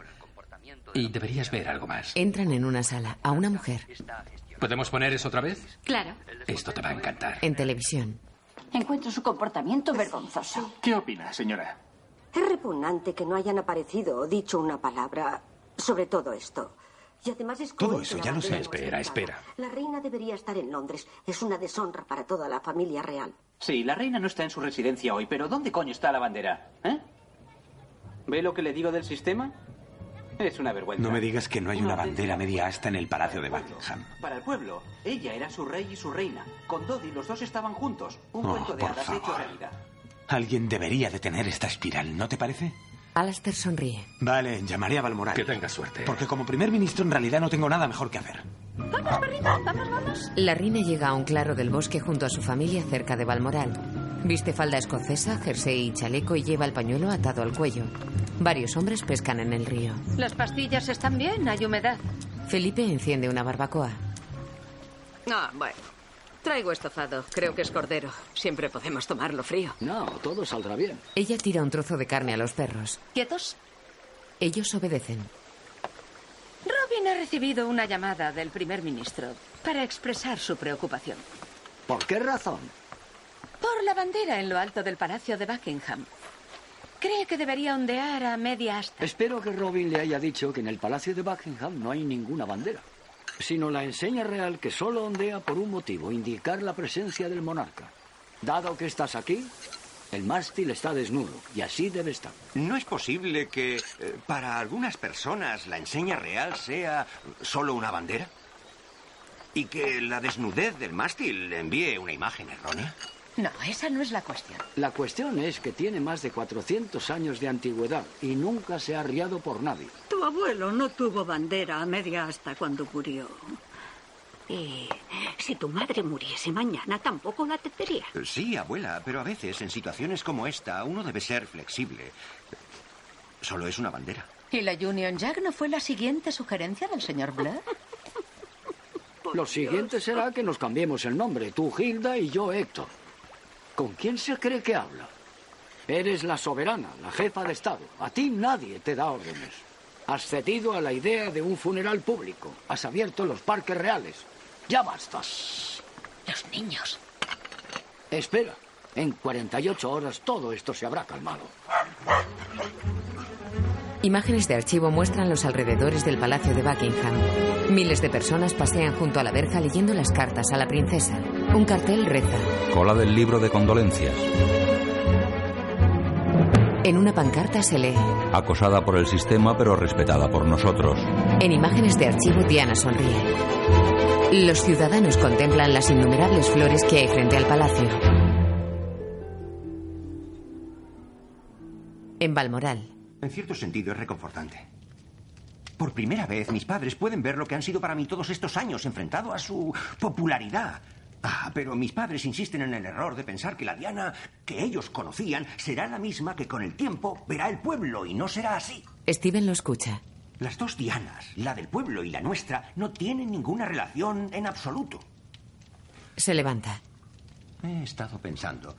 Y deberías ver algo más. Entran en una sala. A una mujer. ¿Podemos poner eso otra vez? Claro. Esto te va a encantar. En televisión. Encuentro su comportamiento vergonzoso. ¿Qué opina, señora? Es repugnante que no hayan aparecido o dicho una palabra sobre todo esto. Y además es Todo eso ya lo sé. Espera, espera. La reina debería estar en Londres. Es una deshonra para toda la familia real. Sí, la reina no está en su residencia hoy, pero ¿dónde coño está la bandera? ¿Eh? ¿Ve lo que le digo del sistema? Es una vergüenza. No me digas que no hay una bandera media asta en el Palacio de Buckingham. Para el pueblo, ella era su rey y su reina. Con Dodi los dos estaban juntos. Un Oh, cuento de por hadas favor. hecho realidad. Alguien debería detener esta espiral, ¿no te parece? Alastair sonríe. Vale, llamaré a Balmoral. Que tenga suerte. Porque como primer ministro en realidad no tengo nada mejor que hacer. Vamos, perrito, vamos, vamos. La reina llega a un claro del bosque junto a su familia cerca de Balmoral. Viste falda escocesa, jersey y chaleco y lleva el pañuelo atado al cuello. Varios hombres pescan en el río. Las pastillas están bien, hay humedad. Felipe enciende una barbacoa. Ah, bueno. Traigo estofado. Creo que es cordero. Siempre podemos tomarlo frío. No, todo saldrá bien. Ella tira un trozo de carne a los perros. ¿Quietos? Ellos obedecen. Robin ha recibido una llamada del primer ministro para expresar su preocupación. ¿Por qué razón? Por la bandera en lo alto del Palacio de Buckingham. Cree que debería ondear a media asta. Espero que Robin le haya dicho que en el Palacio de Buckingham no hay ninguna bandera, sino la enseña real que solo ondea por un motivo, indicar la presencia del monarca. Dado que estás aquí, el mástil está desnudo y así debe estar. ¿No es posible que eh, para algunas personas la enseña real sea solo una bandera? ¿Y que la desnudez del mástil envíe una imagen errónea? No, esa no es la cuestión. La cuestión es que tiene más de 400 años de antigüedad y nunca se ha arriado por nadie. Tu abuelo no tuvo bandera a media asta cuando murió. Y si tu madre muriese mañana, tampoco la tendría. Sí, abuela, pero a veces en situaciones como esta uno debe ser flexible. Solo es una bandera. ¿Y la Union Jack no fue la siguiente sugerencia del señor Blair? Lo siguiente será que nos cambiemos el nombre, tú Hilda y yo Héctor. ¿Con quién se cree que habla? Eres la soberana, la jefa de Estado. A ti nadie te da órdenes. Has cedido a la idea de un funeral público. Has abierto los parques reales. Ya basta. Los niños. Espera. En 48 horas todo esto se habrá calmado. Imágenes de archivo muestran los alrededores del Palacio de Buckingham. Miles de personas pasean junto a la verja leyendo las cartas a la princesa. Un cartel reza. Cola del libro de condolencias. En una pancarta se lee. Acosada por el sistema pero respetada por nosotros. En imágenes de archivo Diana sonríe. Los ciudadanos contemplan las innumerables flores que hay frente al palacio. En Balmoral. En cierto sentido es reconfortante. Por primera vez mis padres pueden ver lo que han sido para mí todos estos años, enfrentado a su popularidad. Ah, pero mis padres insisten en el error de pensar que la Diana que ellos conocían será la misma que con el tiempo verá el pueblo y no será así. Steven lo escucha. Las dos Dianas, la del pueblo y la nuestra, no tienen ninguna relación en absoluto. Se levanta. He estado pensando.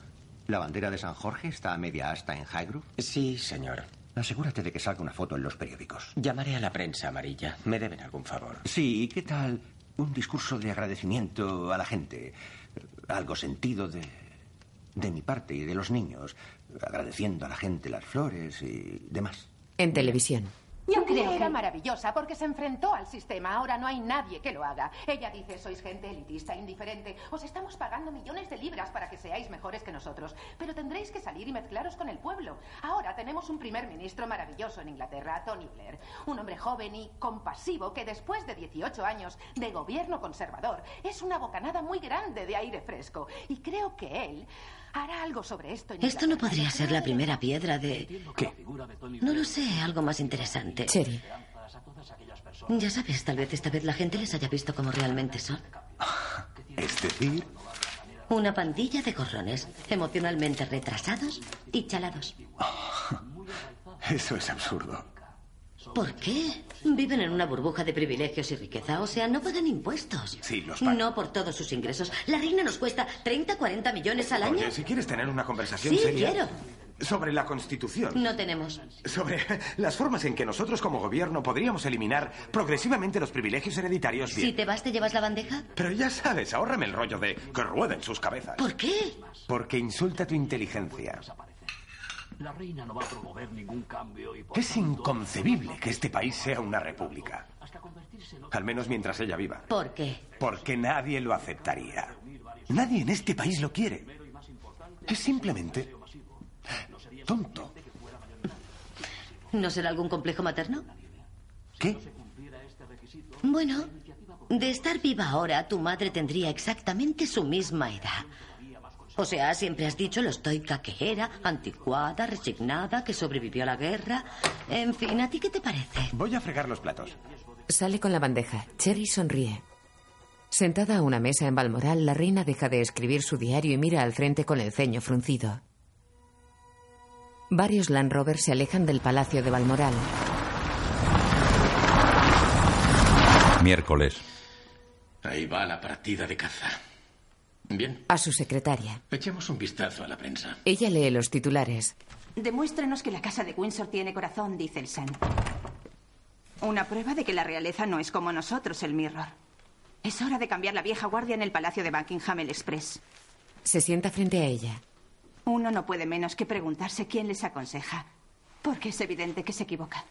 ¿La bandera de San Jorge está a media asta en Highgrove? Sí, señor. Asegúrate de que salga una foto en los periódicos. Llamaré a la prensa amarilla. Me deben algún favor. Sí, ¿y qué tal un discurso de agradecimiento a la gente? Algo sentido de, de mi parte y de los niños, agradeciendo a la gente las flores y demás. En televisión. Yo creo que- era maravillosa porque se enfrentó al sistema. Ahora no hay nadie que lo haga. Ella dice, sois gente elitista, indiferente. Os estamos pagando millones de libras para que seáis mejores que nosotros. Pero tendréis que salir y mezclaros con el pueblo. Ahora tenemos un primer ministro maravilloso en Inglaterra, Tony Blair. Un hombre joven y compasivo que después de 18 años de gobierno conservador es una bocanada muy grande de aire fresco. Y creo que él hará algo sobre esto. en Esto no podría ser la primera piedra de... ¿Qué? No lo sé, algo más interesante. Cherry. Ya sabes, tal vez esta vez la gente les haya visto como realmente son. Es decir, Una pandilla de gorrones, emocionalmente retrasados y chalados. eso es absurdo. ¿Por qué? Viven en una burbuja de privilegios y riqueza, o sea, no pagan impuestos. Sí, los pagan. No por todos sus ingresos. La reina nos cuesta 30, 40 millones al año. Oye, si quieres tener una conversación Sí, seria quiero. sobre la Constitución, No tenemos. sobre las formas en que nosotros como gobierno podríamos eliminar progresivamente los privilegios hereditarios, bien. Si te vas, te llevas la bandeja. Pero ya sabes, ahórrame el rollo de que rueden sus cabezas. ¿Por qué? Porque insulta tu inteligencia. La reina no va a promover ningún cambio y por Es inconcebible que este país sea una república. Al menos mientras ella viva. ¿Por qué? Porque nadie lo aceptaría. Nadie en este país lo quiere. Es simplemente tonto. ¿No será algún complejo materno? ¿Qué? Bueno, de estar viva ahora, tu madre tendría exactamente su misma edad. O sea, siempre has dicho lo estoica que era, anticuada, resignada, que sobrevivió a la guerra. En fin, ¿a ti qué te parece? Voy a fregar los platos. Sale con la bandeja. Cherry sonríe. Sentada a una mesa en Balmoral, la reina deja de escribir su diario y mira al frente con el ceño fruncido. Varios Land Rover se alejan del palacio de Balmoral. Miércoles. Ahí va la partida de caza. Bien, A su secretaria. echemos un vistazo a la prensa. Ella lee los titulares. Demuéstrenos que la casa de Windsor tiene corazón, dice el Sun. Una prueba de que la realeza no es como nosotros, el Mirror. Es hora de cambiar la vieja guardia en el Palacio de Buckingham el Express. Se sienta frente a ella. Uno no puede menos que preguntarse quién les aconseja. Porque es evidente que se equivoca.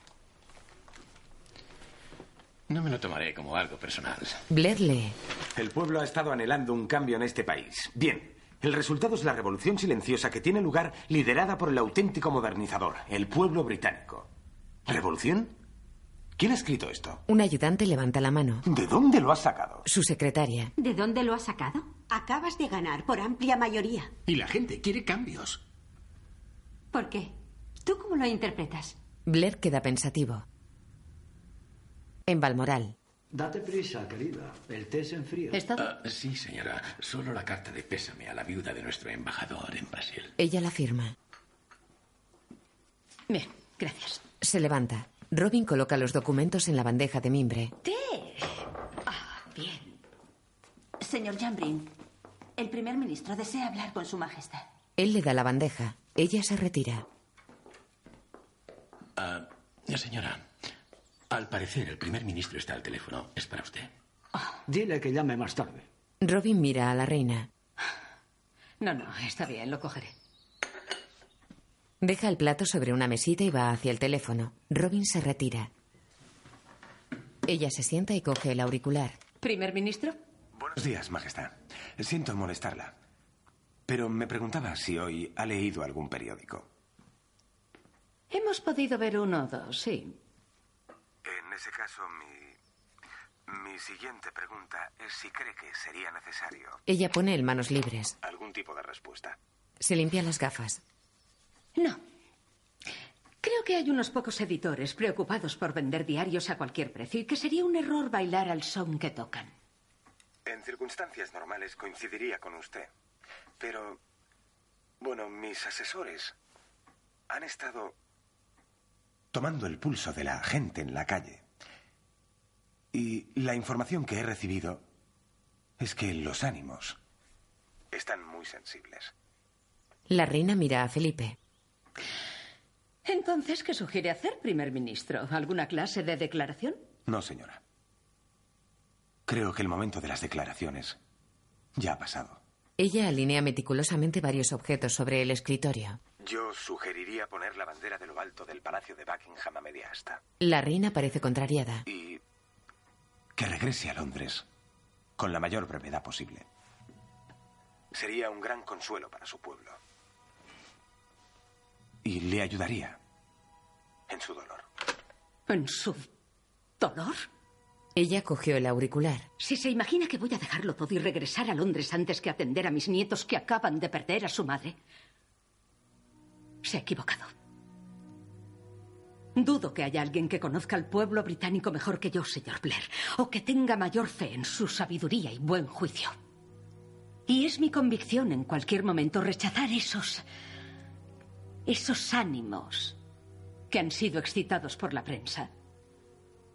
No me lo tomaré como algo personal. Blair lee. El pueblo ha estado anhelando un cambio en este país. Bien, el resultado es la revolución silenciosa que tiene lugar liderada por el auténtico modernizador, el pueblo británico. ¿Revolución? ¿Quién ha escrito esto? Un ayudante levanta la mano. ¿De dónde lo has sacado? Su secretaria. ¿De dónde lo has sacado? Acabas de ganar por amplia mayoría. Y la gente quiere cambios. ¿Por qué? ¿Tú cómo lo interpretas? Blair queda pensativo. En Balmoral. Date prisa, querida. El té se enfría. Ah, sí, señora. Solo la carta de pésame a la viuda de nuestro embajador en Brasil. Ella la firma. Bien, gracias. Se levanta. Robin coloca los documentos en la bandeja de mimbre. ¡Té! Ah, bien. Señor Jambrin, el primer ministro desea hablar con su majestad. Él le da la bandeja. Ella se retira. Ah, señora, al parecer el primer ministro está al teléfono. Es para usted. Dile que llame más tarde. Robin mira a la reina. No, no, está bien, lo cogeré. Deja el plato sobre una mesita y va hacia el teléfono. Robin se retira. Ella se sienta y coge el auricular. ¿Primer ministro? Buenos días, Majestad. Siento molestarla. Pero me preguntaba si hoy ha leído algún periódico. Hemos podido ver uno o dos, sí. En ese caso, mi, mi siguiente pregunta es si cree que sería necesario Ella pone el manos libres. algún tipo de respuesta. Se limpia las gafas. No. Creo que hay unos pocos editores preocupados por vender diarios a cualquier precio y que sería un error bailar al son que tocan. En circunstancias normales coincidiría con usted. Pero, bueno, mis asesores han estado tomando el pulso de la gente en la calle. Y la información que he recibido es que los ánimos están muy sensibles. La reina mira a Felipe. Entonces, ¿qué sugiere hacer, primer ministro? ¿Alguna clase de declaración? No, señora. Creo que el momento de las declaraciones ya ha pasado. Ella alinea meticulosamente varios objetos sobre el escritorio. Yo sugeriría poner la bandera de lo alto del Palacio de Buckingham a media asta. La reina parece contrariada. Y que regrese a Londres con la mayor brevedad posible. Sería un gran consuelo para su pueblo. Y le ayudaría en su dolor. ¿En su dolor? Ella cogió el auricular. Si se imagina que voy a dejarlo todo y regresar a Londres antes que atender a mis nietos que acaban de perder a su madre, se ha equivocado. Dudo que haya alguien que conozca al pueblo británico mejor que yo, señor Blair, o que tenga mayor fe en su sabiduría y buen juicio. Y es mi convicción en cualquier momento rechazar esos. esos ánimos que han sido excitados por la prensa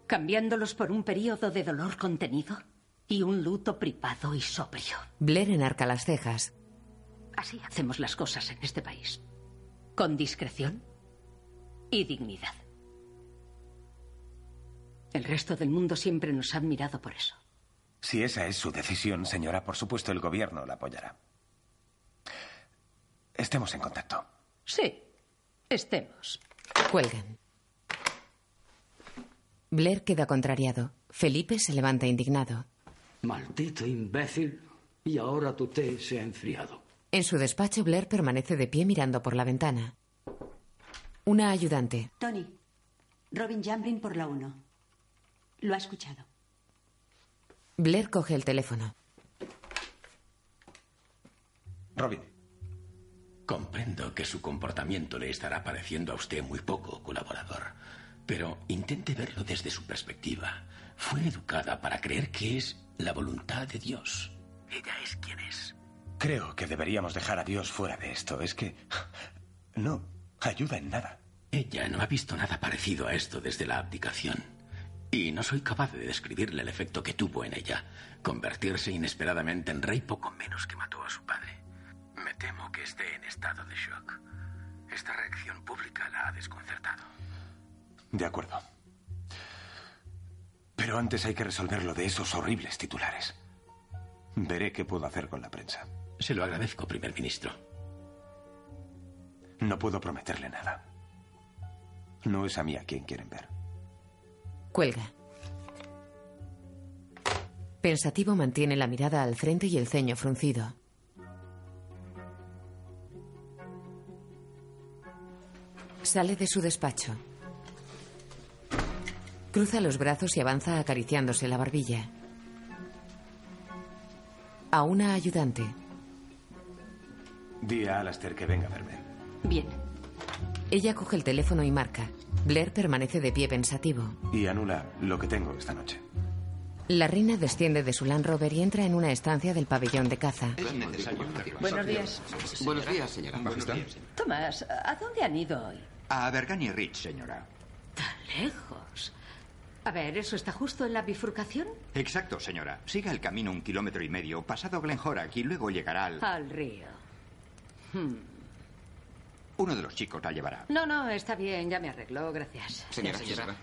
cambiándolos por un periodo de dolor contenido y un luto privado y sobrio. Blair enarca las cejas. Así hacemos las cosas en este país. Con discreción y dignidad. El resto del mundo siempre nos ha admirado por eso. Si esa es su decisión, señora, por supuesto el gobierno la apoyará. Estemos en contacto. Sí, estemos. Cuelgan. Blair queda contrariado. Felipe se levanta indignado. Maldito imbécil. Y ahora tu té se ha enfriado. En su despacho, Blair permanece de pie mirando por la ventana. Una ayudante. Tony, Robin Jambrin por la 1. Lo ha escuchado. Blair coge el teléfono. Robin. Comprendo que su comportamiento le estará pareciendo a usted muy poco colaborador, pero intente verlo desde su perspectiva. Fue educada para creer que es la voluntad de Dios. Ella es quien es. Creo que deberíamos dejar a Dios fuera de esto. Es que no ayuda en nada. Ella no ha visto nada parecido a esto desde la abdicación. Y no soy capaz de describirle el efecto que tuvo en ella. Convertirse inesperadamente en rey poco menos que mató a su padre. Me temo que esté en estado de shock. Esta reacción pública la ha desconcertado. De acuerdo. Pero antes hay que resolver lo de esos horribles titulares. Veré qué puedo hacer con la prensa. Se lo agradezco, primer ministro. No puedo prometerle nada. No es a mí a quien quieren ver. Cuelga. Pensativo mantiene la mirada al frente y el ceño fruncido. Sale de su despacho. Cruza los brazos y avanza acariciándose la barbilla. A una ayudante. Di a Alastair que venga a verme. Bien. Ella coge el teléfono y marca. Blair permanece de pie pensativo. Y anula lo que tengo esta noche. La reina desciende de su Land Rover y entra en una estancia del pabellón de caza. Buenos días. Buenos días, señora. Tomás, ¿a dónde han ido hoy? A Bergani Ridge, señora. Tan lejos. A ver, ¿eso está justo en la bifurcación? Exacto, señora. Siga el camino un kilómetro y medio, pasado Glenhorak y luego llegará al... Al río. Hmm. Uno de los chicos la llevará. No, no, está bien, ya me arreglo, gracias. Señora, señora.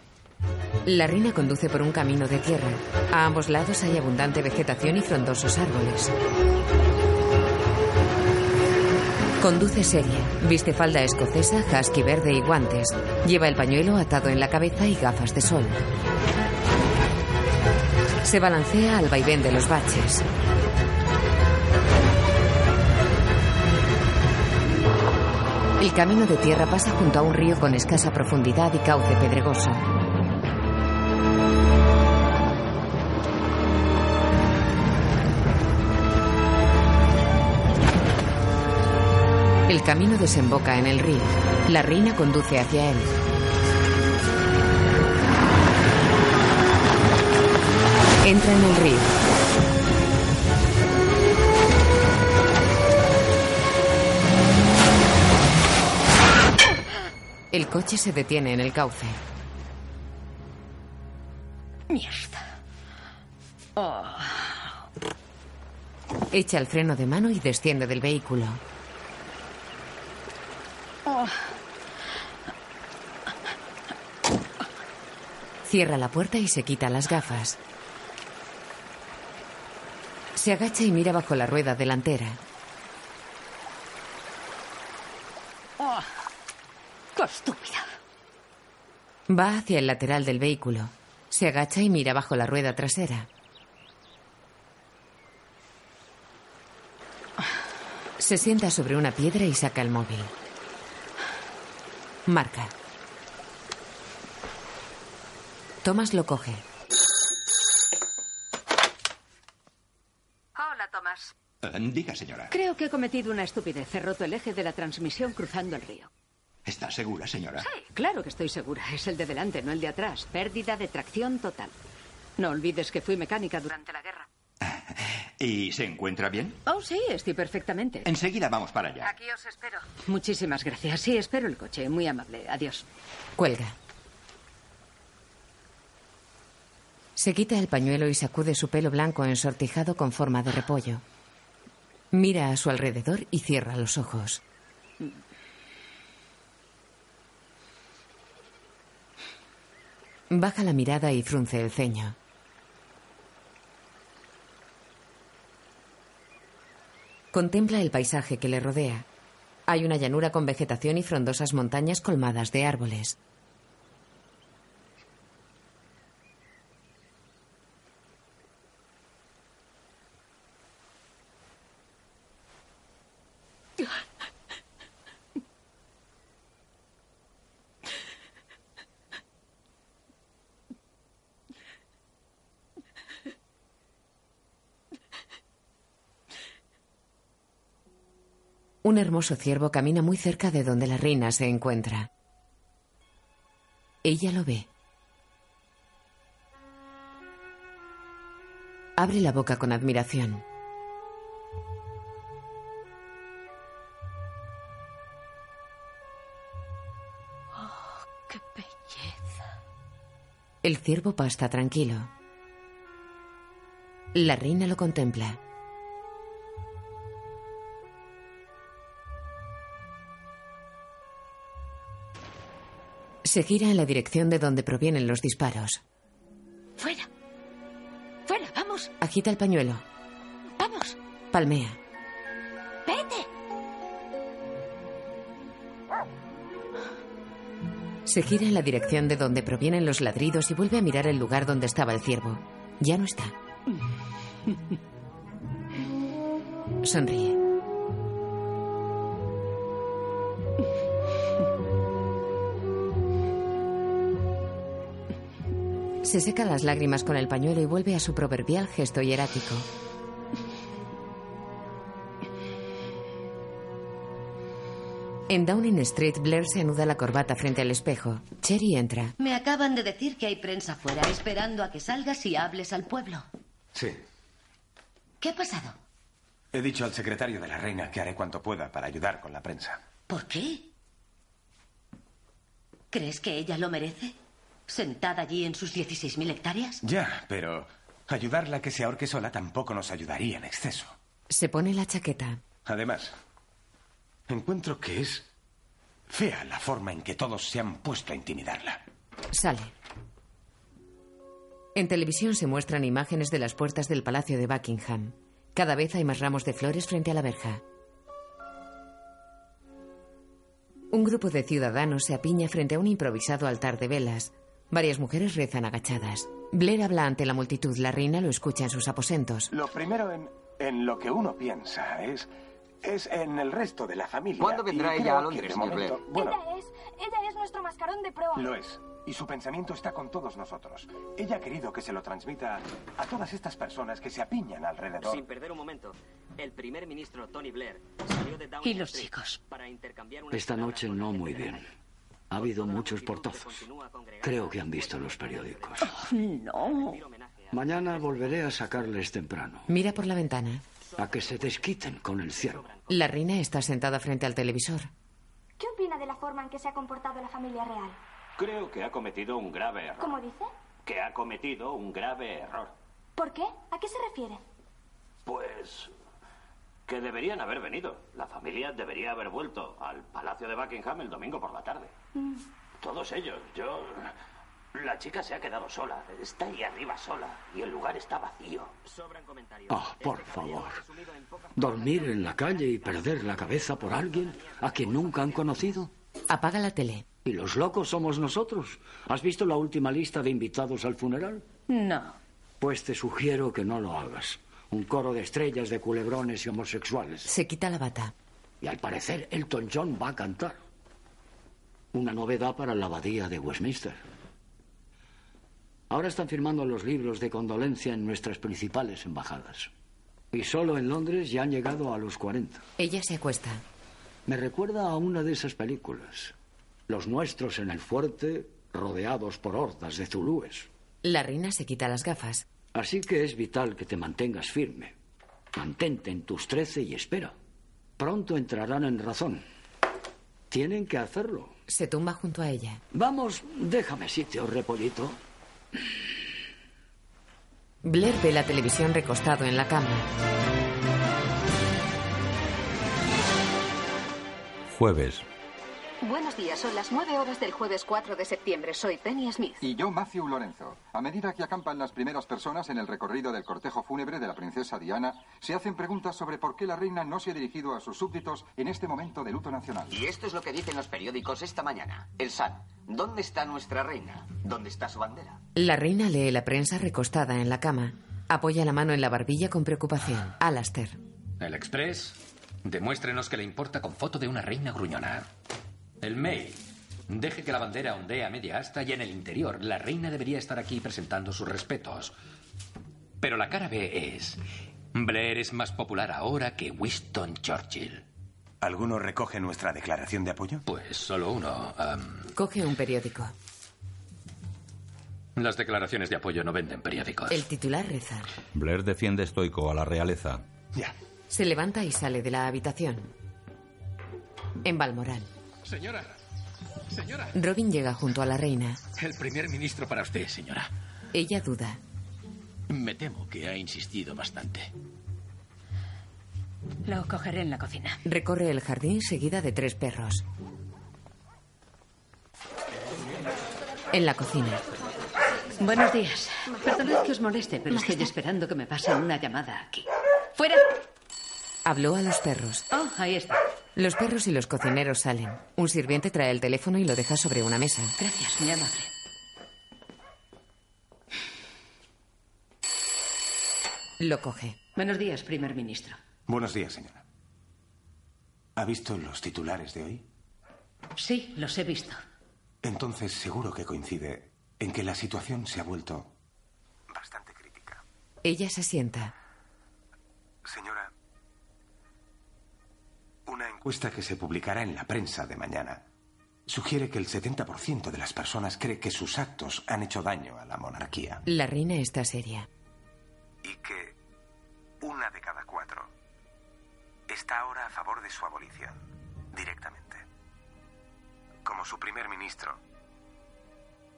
La reina conduce por un camino de tierra. A ambos lados hay abundante vegetación y frondosos árboles. Conduce seria. Viste falda escocesa, husky verde y guantes. Lleva el pañuelo atado en la cabeza y gafas de sol. Se balancea al vaivén de los baches. El camino de tierra pasa junto a un río con escasa profundidad y cauce pedregoso. El camino desemboca en el río. La reina conduce hacia él. Entra en el río. El coche se detiene en el cauce. Mierda. Oh. Echa el freno de mano y desciende del vehículo. Oh. Cierra la puerta y se quita las gafas. Se agacha y mira bajo la rueda delantera. Oh. ¡Qué estúpida! Va hacia el lateral del vehículo. Se agacha y mira bajo la rueda trasera. Se sienta sobre una piedra y saca el móvil. Marca. Thomas lo coge. Hola, Tomás. Eh, diga, señora. Creo que he cometido una estupidez. He roto el eje de la transmisión cruzando el río. ¿Está segura, señora? Sí, claro que estoy segura. Es el de delante, no el de atrás. Pérdida de tracción total. No olvides que fui mecánica durante la guerra. ¿Y se encuentra bien? Oh, sí, estoy perfectamente. Enseguida vamos para allá. Aquí os espero. Muchísimas gracias. Sí, espero el coche. Muy amable. Adiós. Cuelga. Se quita el pañuelo y sacude su pelo blanco ensortijado con forma de repollo. Mira a su alrededor y cierra los ojos. Baja la mirada y frunce el ceño. Contempla el paisaje que le rodea. Hay una llanura con vegetación y frondosas montañas colmadas de árboles. Un hermoso ciervo camina muy cerca de donde la reina se encuentra. Ella lo ve. Abre la boca con admiración. Oh, qué belleza. El ciervo pasta tranquilo. La reina lo contempla. Se gira en la dirección de donde provienen los disparos. Fuera. Fuera, vamos. Agita el pañuelo. Vamos. Palmea. Vete. Se gira en la dirección de donde provienen los ladridos y vuelve a mirar el lugar donde estaba el ciervo. Ya no está. Sonríe. Se seca las lágrimas con el pañuelo y vuelve a su proverbial gesto hierático. En Downing Street, Blair se anuda la corbata frente al espejo. Cherry entra. Me acaban de decir que hay prensa fuera esperando a que salgas y hables al pueblo. Sí. ¿Qué ha pasado? He dicho al secretario de la reina que haré cuanto pueda para ayudar con la prensa. ¿Por qué? ¿Crees que ella lo merece? ¿Sentada allí en sus 16.000 hectáreas? Ya, pero ayudarla a que se ahorque sola tampoco nos ayudaría en exceso. Se pone la chaqueta. Además, encuentro que es fea la forma en que todos se han puesto a intimidarla. Sale. En televisión se muestran imágenes de las puertas del Palacio de Buckingham. Cada vez hay más ramos de flores frente a la verja. Un grupo de ciudadanos se apiña frente a un improvisado altar de velas. Varias mujeres rezan agachadas. Blair habla ante la multitud. La reina lo escucha en sus aposentos. Lo primero en, en lo que uno piensa es, es en el resto de la familia. ¿Cuándo vendrá Y ella a Londres, momento- Blair? Bueno, Ella es, ella es nuestro mascarón de proa. lo es. Y su pensamiento está con todos nosotros. Ella ha querido que se lo transmita a todas estas personas que se apiñan alrededor. Sin perder un momento, el primer ministro Tony Blair salió de Downing ¿Y los Street chicos? para intercambiar una Esta noche no muy bien. Ha habido muchos portazos. Creo que han visto los periódicos. No. Mañana volveré a sacarles temprano. Mira por la ventana. A que se desquiten con el ciervo. La reina está sentada frente al televisor. ¿Qué opina de la forma en que se ha comportado la familia real? Creo que ha cometido un grave error. ¿Cómo dice? Que ha cometido un grave error. ¿Por qué? ¿A qué se refiere? Pues que deberían haber venido. La familia debería haber vuelto al Palacio de Buckingham el domingo por la tarde. Mm. Todos ellos. Yo... La chica se ha quedado sola. Está ahí arriba sola. Y el lugar está vacío. Sobran comentarios. Ah, por favor. ¿Dormir en la calle y perder la cabeza por alguien a quien nunca han conocido? Apaga la tele. ¿Y los locos somos nosotros? ¿Has visto la última lista de invitados al funeral? No. Pues te sugiero que no lo hagas. Un coro de estrellas de culebrones y homosexuales. Se quita la bata. Y al parecer Elton John va a cantar. Una novedad para la abadía de Westminster. Ahora están firmando los libros de condolencia en nuestras principales embajadas. Y solo en Londres ya han llegado a los 40. Ella se acuesta. Me recuerda a una de esas películas. Los nuestros en el fuerte, rodeados por hordas de zulúes. La reina se quita las gafas. Así que es vital que te mantengas firme. Mantente en tus trece y espera. Pronto entrarán en razón. Tienen que hacerlo. Se tumba junto a ella. Vamos, déjame sitio, repollito. Blair ve la televisión recostado en la cama. Jueves. Buenos días, son las nueve horas del jueves 4 de septiembre. Soy Penny Smith. Y yo, Matthew Lorenzo. A medida que acampan las primeras personas en el recorrido del cortejo fúnebre de la princesa Diana, se hacen preguntas sobre por qué la reina no se ha dirigido a sus súbditos en este momento de luto nacional. Y esto es lo que dicen los periódicos esta mañana. El Sun. ¿Dónde está nuestra reina? ¿Dónde está su bandera? La reina lee la prensa recostada en la cama. Apoya la mano en la barbilla con preocupación. Alastair. El Express. Demuéstrenos que le importa con foto de una reina gruñona. El Mail. Deje que la bandera ondee a media asta y en el interior la reina debería estar aquí presentando sus respetos. Pero la cara B es... Blair es más popular ahora que Winston Churchill. ¿Alguno recoge nuestra declaración de apoyo? Pues solo uno. Coge un periódico. las declaraciones de apoyo no venden periódicos. El titular reza. Blair defiende estoico a la realeza. Se levanta y sale de la habitación. En Balmoral, Señora, señora. Robin llega junto a la reina. El primer ministro para usted, señora. Ella duda. Me temo que ha insistido bastante. Lo cogeré en la cocina. Recorre el jardín seguida de tres perros. En la cocina. Buenos días. Perdonad que os moleste, pero estoy esperando que me pasen una llamada aquí. ¡Fuera! Habló a los perros. Oh, ahí está. Los perros y los cocineros salen. Un sirviente trae el teléfono y lo deja sobre una mesa. Gracias, mi amable. Lo coge. Buenos días, primer ministro. Buenos días, señora. ¿Ha visto los titulares de hoy? Sí, los he visto. Entonces seguro que coincide en que la situación se ha vuelto... Ella se sienta. Señora, una encuesta que se publicará en la prensa de mañana sugiere que el 70% de las personas cree que sus actos han hecho daño a la monarquía La reina está seria. y que una de cada cuatro está ahora a favor de su abolición, directamente. Como su primer ministro,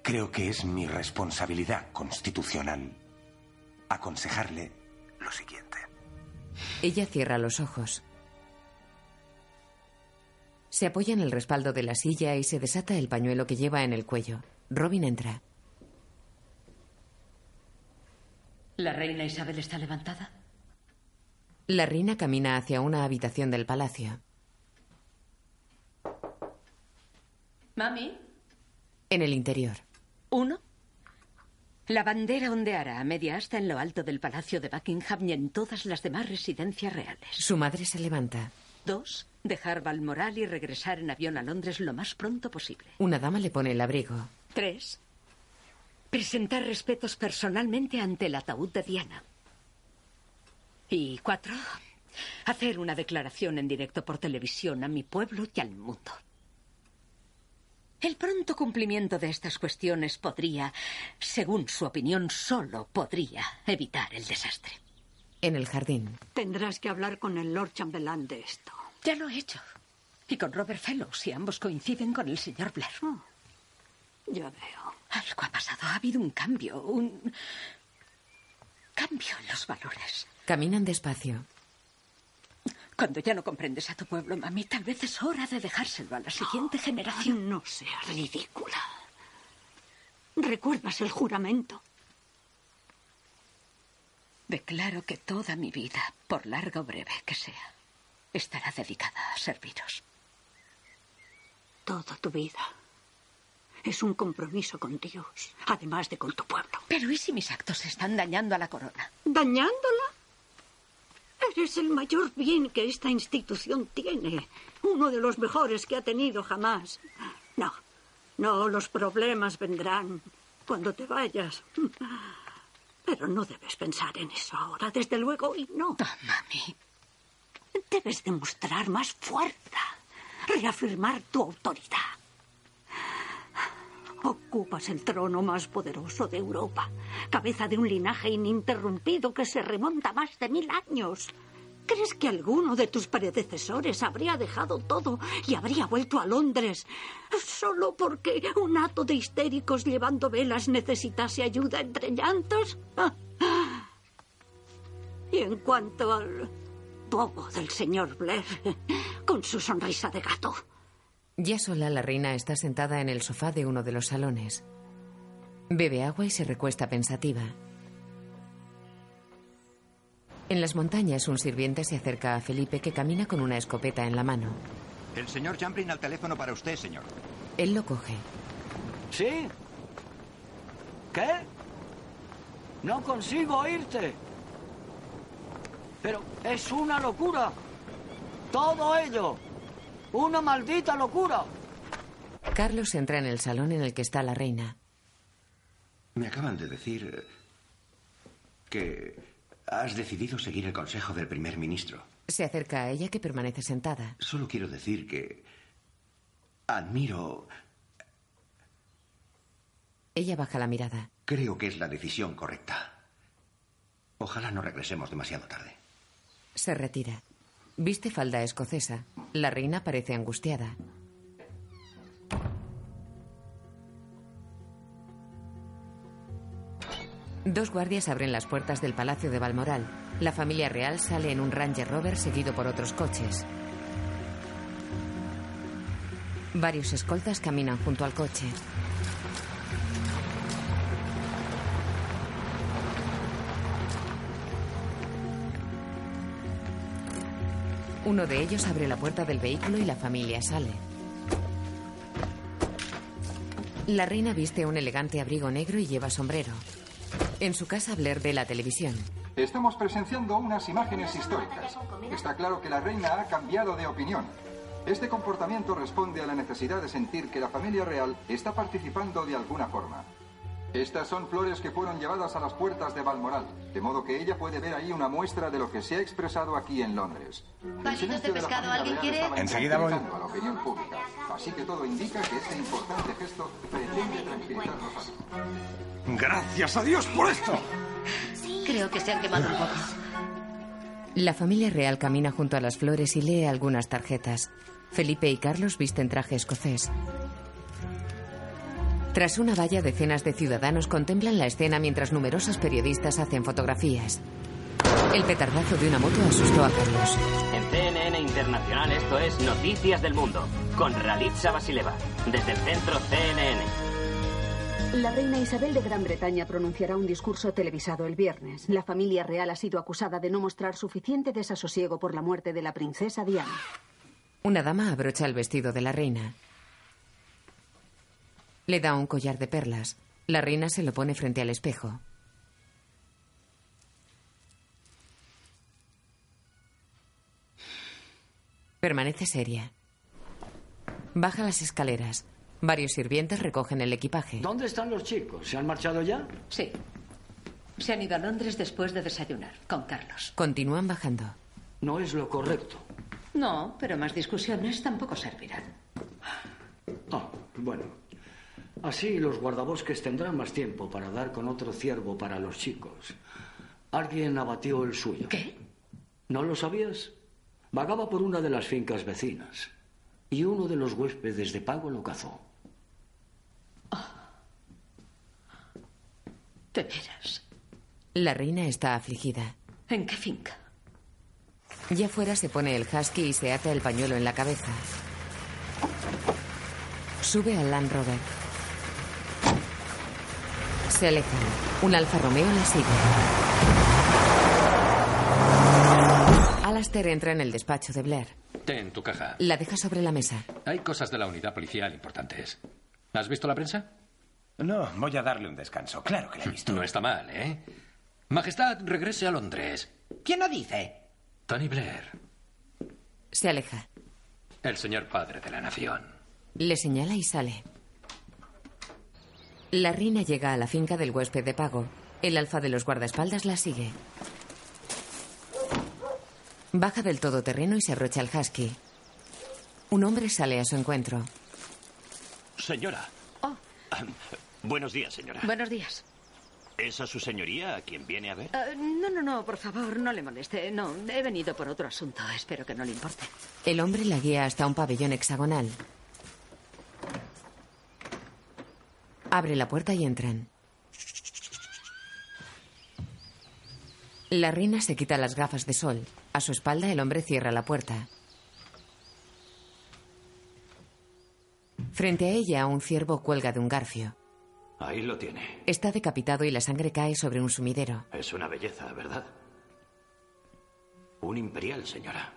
creo que es mi responsabilidad constitucional aconsejarle lo siguiente. Ella cierra los ojos. Se apoya en el respaldo de la silla y se desata el pañuelo que lleva en el cuello. Robin entra. ¿La reina Isabel está levantada? La reina camina hacia una habitación del palacio. Mami, En el interior. uno. La bandera ondeará a media asta en lo alto del Palacio de Buckingham y en todas las demás residencias reales. Su madre se levanta. Dos. Dejar Balmoral y regresar en avión a Londres lo más pronto posible. Una dama le pone el abrigo. Tres. Presentar respetos personalmente ante el ataúd de Diana. Y cuatro. Hacer una declaración en directo por televisión a mi pueblo y al mundo. El pronto cumplimiento de estas cuestiones podría, según su opinión, solo podría evitar el desastre. En el jardín. Tendrás que hablar con el Lord Chambelán de esto. Ya lo he hecho. Y con Robert Fellows, y ambos coinciden con el señor Blair. Ya veo. Algo ha pasado. Ha habido un cambio. Un cambio en los valores. Caminan despacio. Cuando ya no comprendes a tu pueblo, mami, tal vez es hora de dejárselo a la siguiente generación. No seas ridícula. ¿Recuerdas el juramento? Declaro que toda mi vida, por larga o breve que sea, estará dedicada a serviros. Toda tu vida. Es un compromiso con Dios, además de con tu pueblo. Pero ¿y si mis actos están dañando a la corona? ¿Dañándola? Eres el mayor bien que esta institución tiene. Uno de los mejores que ha tenido jamás. No, no, los problemas vendrán cuando te vayas. Pero no debes pensar en eso ahora, desde luego, y no. mami. Debes demostrar más fuerza, reafirmar tu autoridad. Ocupas el trono más poderoso de Europa, cabeza de un linaje ininterrumpido que se remonta más de mil años. ¿Crees que alguno de tus predecesores habría dejado todo y habría vuelto a Londres solo porque un hato de histéricos llevando velas necesitase ayuda entre llantos? Y en cuanto al bobo del señor Blair, con su sonrisa de gato. Ya sola, la reina está sentada en el sofá de uno de los salones. Bebe agua y se recuesta pensativa. En las montañas, un sirviente se acerca a Felipe que camina con una escopeta en la mano. El señor Champlin al teléfono para usted, señor. Él lo coge. ¿Sí? ¿Qué? No consigo oírte. Pero es una locura. Todo ello. Una maldita locura. Carlos entra en el salón en el que está la reina. Me acaban de decir que has decidido seguir el consejo del primer ministro. Se acerca a ella que permanece sentada. Solo quiero decir que admiro... Ella baja la mirada. Creo que es la decisión correcta. Ojalá no regresemos demasiado tarde. Se retira. Viste falda escocesa. La reina parece angustiada. Dos guardias abren las puertas del Palacio de Balmoral. La familia real sale en un Ranger Rover seguido por otros coches. Varios escoltas caminan junto al coche. Uno de ellos abre la puerta del vehículo y la familia sale. La reina viste un elegante abrigo negro y lleva sombrero. En su casa Blair ve la televisión. Estamos presenciando unas imágenes históricas. Está claro que la reina ha cambiado de opinión. Este comportamiento responde a la necesidad de sentir que la familia real está participando de alguna forma. Estas son flores que fueron llevadas a las puertas de Balmoral, de modo que ella puede ver ahí una muestra de lo que se ha expresado aquí en Londres. El ¿Vasitos silencio de pescado? ¿Alguien quiere? Enseguida voy. tranquilizando a la opinión pública. Así que todo indica que este importante gesto pretende tranquilizar los ánimos. Gracias a Dios por esto. Creo que se han quemado un poco. La familia real camina junto a las flores y lee algunas tarjetas. Felipe y Carlos visten traje escocés. Tras una valla, decenas de ciudadanos contemplan la escena mientras numerosos periodistas hacen fotografías. El petardazo de una moto asustó a Carlos. En CNN Internacional esto es Noticias del Mundo, con Ralitza Basileva, desde el centro CNN. La reina Isabel de Gran Bretaña pronunciará un discurso televisado el viernes. La familia real ha sido acusada de no mostrar suficiente desasosiego por la muerte de la princesa Diana. Una dama abrocha el vestido de la reina. Le da un collar de perlas. La reina se lo pone frente al espejo. Permanece seria. Baja las escaleras. Varios sirvientes recogen el equipaje. ¿Dónde están los chicos? ¿Se han marchado ya? Sí. Se han ido a Londres después de desayunar con Carlos. Continúan bajando. No es lo correcto. No, pero más discusiones tampoco servirán. Ah, bueno. Así los guardabosques tendrán más tiempo para dar con otro ciervo para los chicos. Alguien abatió el suyo. ¿Qué? ¿No lo sabías? Vagaba por una de las fincas vecinas. Y uno de los huéspedes de pago lo cazó. ¿De veras? La reina está afligida. ¿En qué finca? Ya fuera se pone el husky y se ata el pañuelo en la cabeza. Sube al Land Rover. Se alejan. Un Alfa Romeo la sigue. Alastair entra en el despacho de Blair. Ten tu caja. La deja sobre la mesa. Hay cosas de la unidad policial importantes. ¿Has visto la prensa? No, voy a darle un descanso. Claro que la he visto. No está mal, ¿eh? Majestad, regrese a Londres. ¿Quién lo dice? Tony Blair, Se aleja. el señor padre de la nación. Le señala y sale. La reina llega a la finca del huésped de pago. El alfa de los guardaespaldas la sigue. Baja del todoterreno y se abrocha el husky. Un hombre sale a su encuentro. Señora. Buenos días, señora. Buenos días. ¿Es a su señoría a quien viene a ver? Eh, no, no, no, por favor, no le moleste. No, he venido por otro asunto. Espero que no le importe. El hombre la guía hasta un pabellón hexagonal. Abre la puerta y entran. La reina se quita las gafas de sol. A su espalda el hombre cierra la puerta. Frente a ella un ciervo cuelga de un garfio. Ahí lo tiene. Está decapitado y la sangre cae sobre un sumidero. Es una belleza, ¿verdad? Un imperial, señora.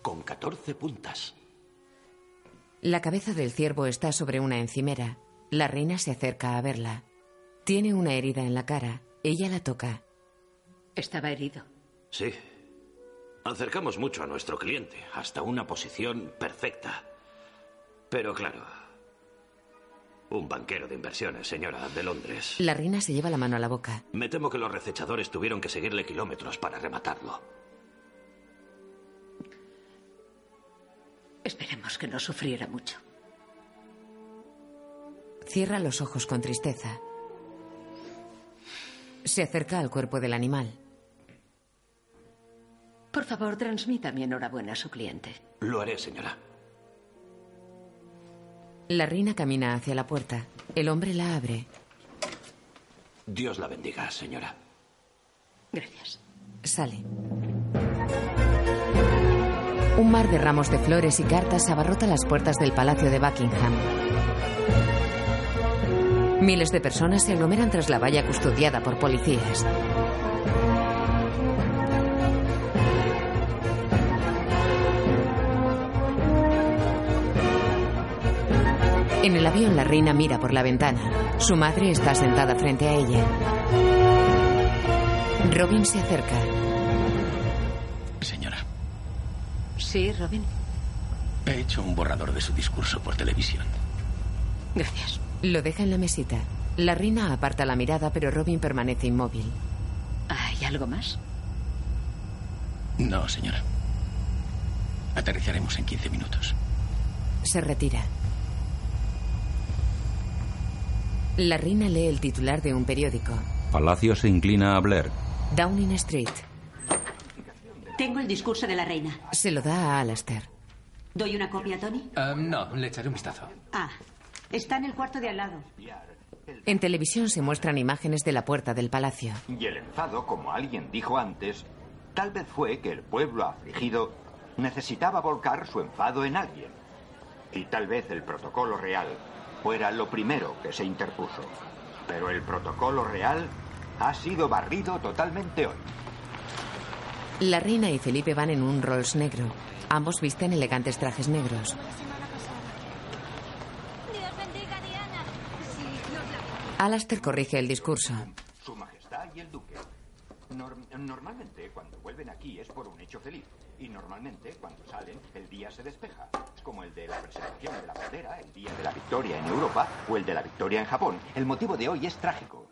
Con 14 puntas. La cabeza del ciervo está sobre una encimera. La reina se acerca a verla. Tiene una herida en la cara. Ella la toca. Estaba herido. Sí. Acercamos mucho a nuestro cliente, hasta una posición perfecta. Pero claro, un banquero de inversiones, señora, de Londres. La reina se lleva la mano a la boca. Me temo que los recechadores tuvieron que seguirle kilómetros para rematarlo. Esperemos que no sufriera mucho. Cierra los ojos con tristeza. Se acerca al cuerpo del animal. Por favor, transmita mi enhorabuena a su cliente. Lo haré, señora. La reina camina hacia la puerta. El hombre la abre. Dios la bendiga, señora. Gracias. Sale. Un mar de ramos de flores y cartas abarrota las puertas del Palacio de Buckingham. Miles de personas se aglomeran tras la valla custodiada por policías. En el avión la reina mira por la ventana. Su madre está sentada frente a ella. Robin se acerca. Sí, Robin. he hecho un borrador de su discurso por televisión. Gracias. Lo deja en la mesita. La reina aparta la mirada, pero Robin permanece inmóvil. ¿Hay algo más? No, señora. Aterrizaremos en 15 minutos. Se retira. La reina lee el titular de un periódico. Palacio se inclina a Blair. Downing Street. Tengo el discurso de la reina. Se lo da a Alastair. ¿Doy una copia, Tony? Ah, no, le echaré un vistazo. Ah, está en el cuarto de al lado. En televisión se muestran imágenes de la puerta del palacio. Y el enfado, como alguien dijo antes, tal vez fue que el pueblo afligido necesitaba volcar su enfado en alguien. Y tal vez el protocolo real fuera lo primero que se interpuso. Pero el protocolo real ha sido barrido totalmente hoy. La reina y Felipe van en un Rolls negro. Ambos visten elegantes trajes negros. Alastair corrige el discurso. Su Majestad y el Duque. Nor- normalmente cuando vuelven aquí es por un hecho feliz. Y normalmente cuando salen el día se despeja. Como el de la presentación de la bandera, el día de la victoria en Europa o el de la victoria en Japón. El motivo de hoy es trágico.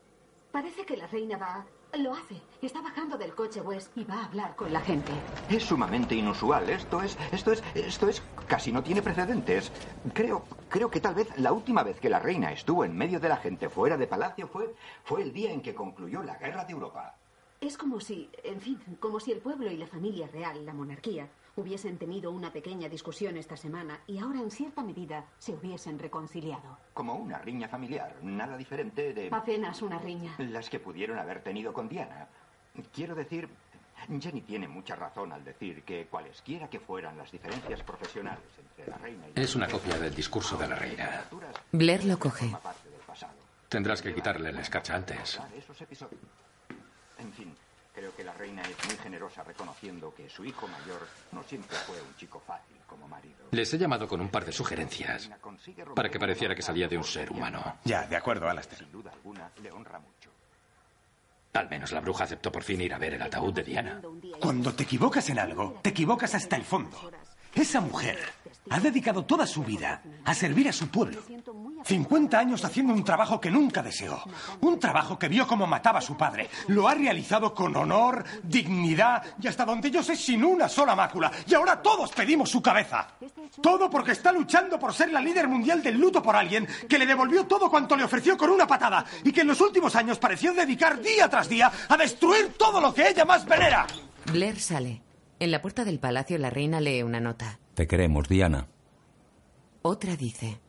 Parece que la reina va. Lo hace. Está bajando del coche West y va a hablar con la gente. Es sumamente inusual. Esto es, esto es, esto es, casi no tiene precedentes. Creo, creo que tal vez la última vez que la reina estuvo en medio de la gente fuera de palacio fue, fue el día en que concluyó la guerra de Europa. Es como si, en fin, como si el pueblo y la familia real, la monarquía, hubiesen tenido una pequeña discusión esta semana y ahora en cierta medida se hubiesen reconciliado. Como una riña familiar, nada diferente de Apenas una riña. las que pudieron haber tenido con Diana. Quiero decir, Jenny tiene mucha razón al decir que cualesquiera que fueran las diferencias profesionales entre la reina y Es una copia del discurso de la reina. Blair lo coge. Tendrás que quitarle la escarcha antes. En fin, creo que la reina es muy generosa reconociendo que su hijo mayor no siempre fue un chico fácil como marido. Les he llamado con un par de sugerencias para que pareciera que salía de un ser humano. Ya, de acuerdo, Alastair. Sin duda alguna, le honra mucho. Al menos la bruja aceptó por fin ir a ver el ataúd de Diana. Cuando te equivocas en algo, te equivocas hasta el fondo. Esa mujer ha dedicado toda su vida a servir a su pueblo. 50 años haciendo un trabajo que nunca deseó. Un trabajo que vio cómo mataba a su padre. Lo ha realizado con honor, dignidad y hasta donde yo sé sin una sola mácula. Y ahora todos pedimos su cabeza. Todo porque está luchando por ser la líder mundial del luto por alguien que le devolvió todo cuanto le ofreció con una patada y que en los últimos años pareció dedicar día tras día a destruir todo lo que ella más venera. Blair sale. En la puerta del palacio la reina lee una nota. Te queremos, Diana. Otra dice.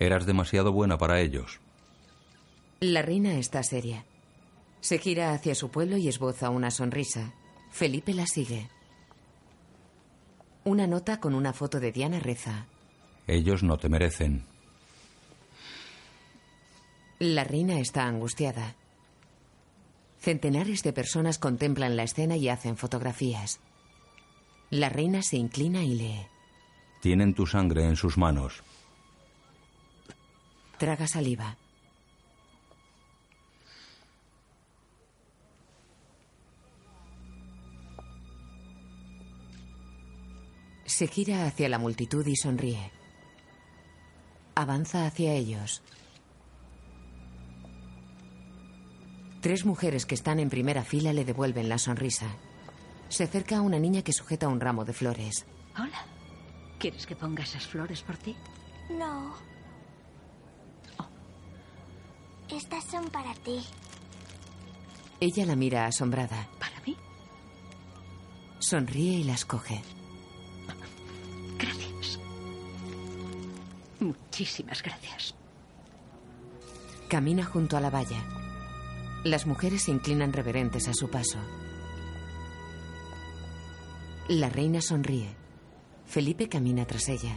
Eras demasiado buena para ellos. La reina está seria. Se gira hacia su pueblo y esboza una sonrisa. Felipe la sigue. Una nota con una foto de Diana reza. Ellos no te merecen. La reina está angustiada. Centenares de personas contemplan la escena y hacen fotografías. La reina se inclina y lee. Tienen tu sangre en sus manos. Traga saliva. Se gira hacia la multitud y sonríe. Avanza hacia ellos. Tres mujeres que están en primera fila le devuelven la sonrisa. Se acerca a una niña que sujeta un ramo de flores. Hola. ¿Quieres que ponga esas flores por ti? No. Estas son para ti. Ella la mira asombrada. ¿Para mí? Sonríe y las coge. Gracias. Muchísimas gracias. Camina junto a la valla. Las mujeres se inclinan reverentes a su paso. La reina sonríe. Felipe camina tras ella.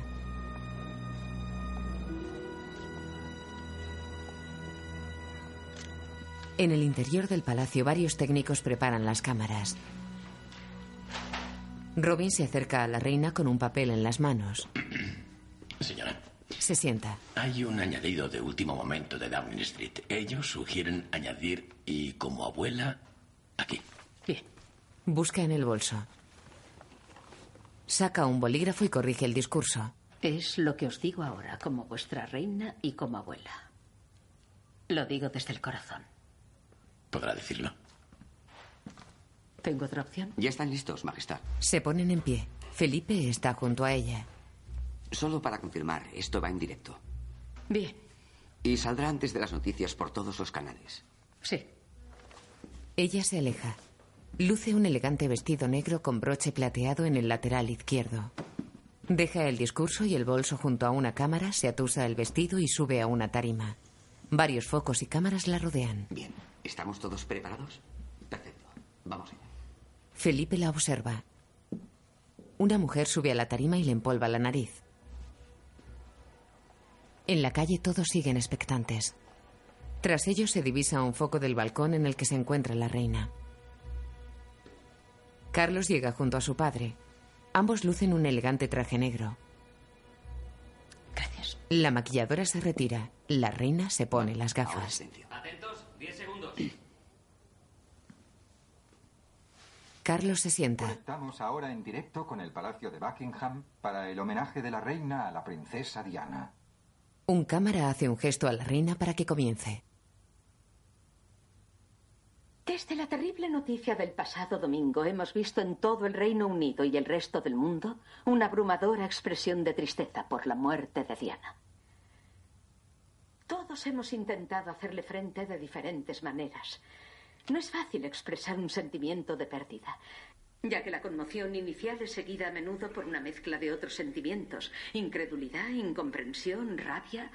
En el interior del palacio varios técnicos preparan las cámaras. Robin se acerca a la reina con un papel en las manos. Señora, Se sienta. hay un añadido de último momento de Downing Street. Ellos sugieren añadir y como abuela aquí. Busca en el bolso. Saca un bolígrafo y corrige el discurso. Es lo que os digo ahora, como vuestra reina y como abuela. Lo digo desde el corazón. ¿Podrá decirlo? ¿Tengo otra opción? Ya están listos, Majestad. Se ponen en pie. Felipe está junto a ella. Solo para confirmar, esto va en directo. Bien. Y saldrá antes de las noticias por todos los canales. Sí. Ella se aleja. Luce un elegante vestido negro con broche plateado en el lateral izquierdo. Deja el discurso y el bolso junto a una cámara, se atusa el vestido y sube a una tarima. Varios focos y cámaras la rodean. Bien. ¿Estamos todos preparados? Perfecto. Vamos allá. Felipe la observa. Una mujer sube a la tarima y le empolva la nariz. En la calle todos siguen expectantes. Tras ellos se divisa un foco del balcón en el que se encuentra la reina. Carlos llega junto a su padre. Ambos lucen un elegante traje negro. Gracias. La maquilladora se retira. La reina se pone las gafas. Atentos, 10 segundos. Carlos se sienta. Estamos ahora en directo con el Palacio de Buckingham para el homenaje de la reina a la princesa Diana. Un cámara hace un gesto a la reina para que comience. Desde la terrible noticia del pasado domingo hemos visto en todo el Reino Unido y el resto del mundo una abrumadora expresión de tristeza por la muerte de Diana. Todos hemos intentado hacerle frente de diferentes maneras. No es fácil expresar un sentimiento de pérdida, ya que la conmoción inicial es seguida a menudo por una mezcla de otros sentimientos, incredulidad, incomprensión, rabia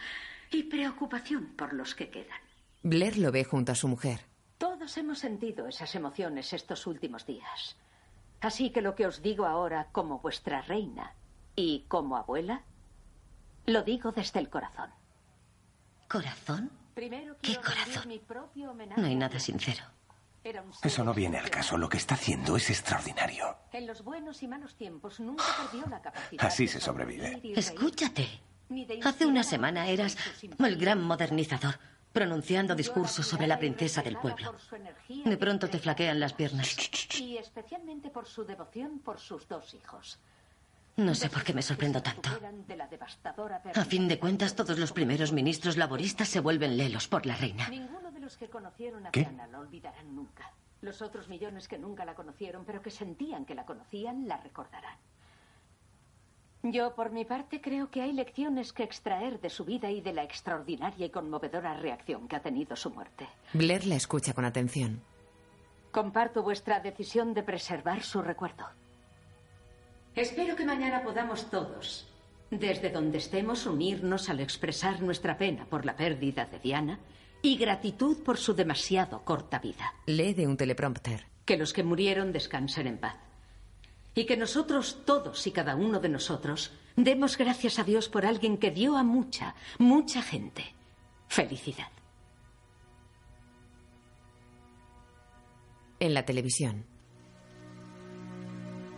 y preocupación por los que quedan. Blair lo ve junto a su mujer. Todos hemos sentido esas emociones estos últimos días. Así que lo que os digo ahora como vuestra reina y como abuela, lo digo desde el corazón. ¿Corazón? Primero ¿Qué corazón? mi propio homenaje No hay nada sincero. Era un ser Eso no viene al caso. Lo que está haciendo es extraordinario. En los buenos y malos tiempos nunca perdió la capacidad. Así de se sobrevive. Escúchate. Hace una semana eras el gran modernizador, pronunciando discursos sobre la princesa del pueblo. De pronto te flaquean las piernas. Y especialmente por su devoción por sus dos hijos. No sé por qué me sorprendo tanto. A fin de cuentas, todos los primeros ministros laboristas se vuelven lelos por la reina. Los que conocieron a ¿Qué? Diana la olvidarán nunca. Los otros millones que nunca la conocieron, pero que sentían que la conocían, la recordarán. Yo, por mi parte, creo que hay lecciones que extraer de su vida y de la extraordinaria y conmovedora reacción que ha tenido su muerte. Blair la escucha con atención. Comparto vuestra decisión de preservar su recuerdo. Espero que mañana podamos todos, desde donde estemos, unirnos al expresar nuestra pena por la pérdida de Diana y gratitud por su demasiado corta vida. Lee de un teleprompter. Que los que murieron descansen en paz. Y que nosotros, todos y cada uno de nosotros, demos gracias a Dios por alguien que dio a mucha, mucha gente felicidad. En la televisión.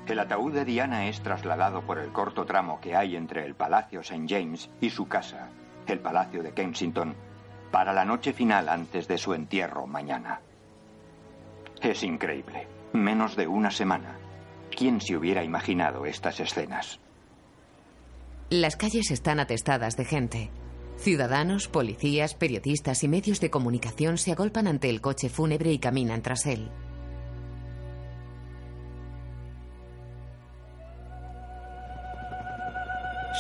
El ataúd de Diana es trasladado por el corto tramo que hay entre el Palacio St. James y su casa, el Palacio de Kensington, para la noche final antes de su entierro mañana. Es increíble. Menos de una semana. ¿Quién se hubiera imaginado estas escenas? Las calles están atestadas de gente. Ciudadanos, policías, periodistas y medios de comunicación se agolpan ante el coche fúnebre y caminan tras él.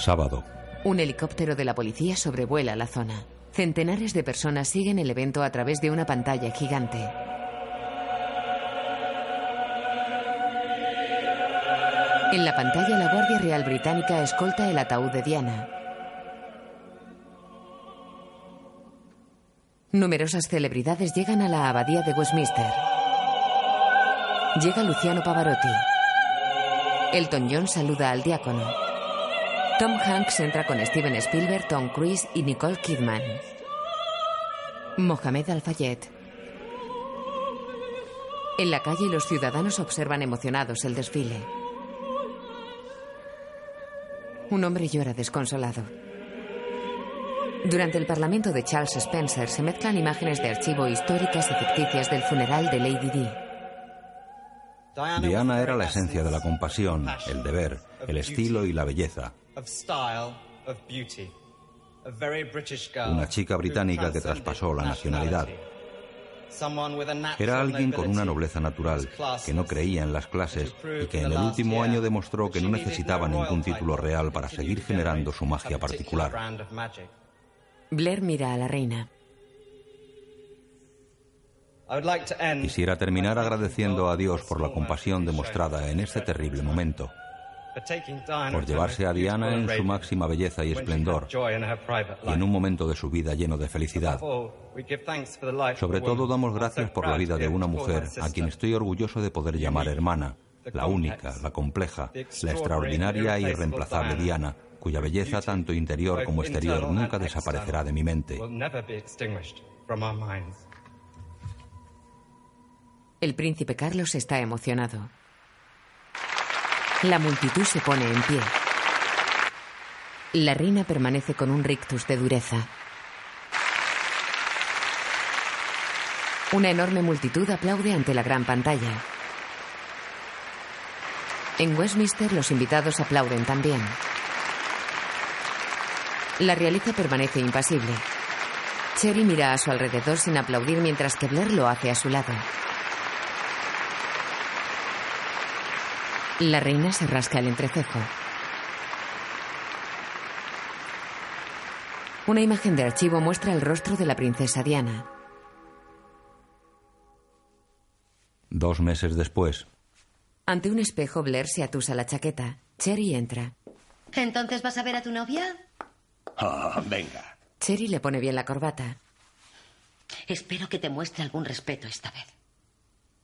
Sábado. Un helicóptero de la policía sobrevuela la zona. Centenares de personas siguen el evento a través de una pantalla gigante. En la pantalla la Guardia Real Británica escolta el ataúd de Diana. Numerosas celebridades llegan a la abadía de Westminster. Llega Luciano Pavarotti. Elton John saluda al diácono. Tom Hanks entra con Steven Spielberg, Tom Cruise y Nicole Kidman. Mohamed Al-Fayed. En la calle los ciudadanos observan emocionados el desfile. Un hombre llora desconsolado. Durante el parlamento de Charles Spencer se mezclan imágenes de archivo históricas y ficticias del funeral de Lady Di. Diana era la esencia de la compasión, el deber, el estilo y la belleza. Una chica británica que traspasó la nacionalidad. Era alguien con una nobleza natural, que no creía en las clases y que en el último año demostró que no necesitaba ningún título real para seguir generando su magia particular. Blair mira a la reina. Quisiera terminar agradeciendo a Dios por la compasión demostrada en este terrible momento, por llevarse a Diana en su máxima belleza y esplendor, y en un momento de su vida lleno de felicidad. Sobre todo damos gracias por la vida de una mujer a quien estoy orgulloso de poder llamar hermana, la única, la compleja, la extraordinaria e irreemplazable Diana, cuya belleza tanto interior como exterior nunca desaparecerá de mi mente. El príncipe Carlos está emocionado. La multitud se pone en pie. La reina permanece con un rictus de dureza. Una enorme multitud aplaude ante la gran pantalla. En Westminster los invitados aplauden también. La realeza permanece impasible. Cherry mira a su alrededor sin aplaudir mientras que Blair lo hace a su lado. La reina se rasca el entrecejo. Una imagen de archivo muestra el rostro de la princesa Diana. Dos meses después. Ante un espejo, Blair se atusa la chaqueta. Cherry entra. ¿Entonces vas a ver a tu novia? Oh, venga. Cherry le pone bien la corbata. Espero que te muestre algún respeto esta vez.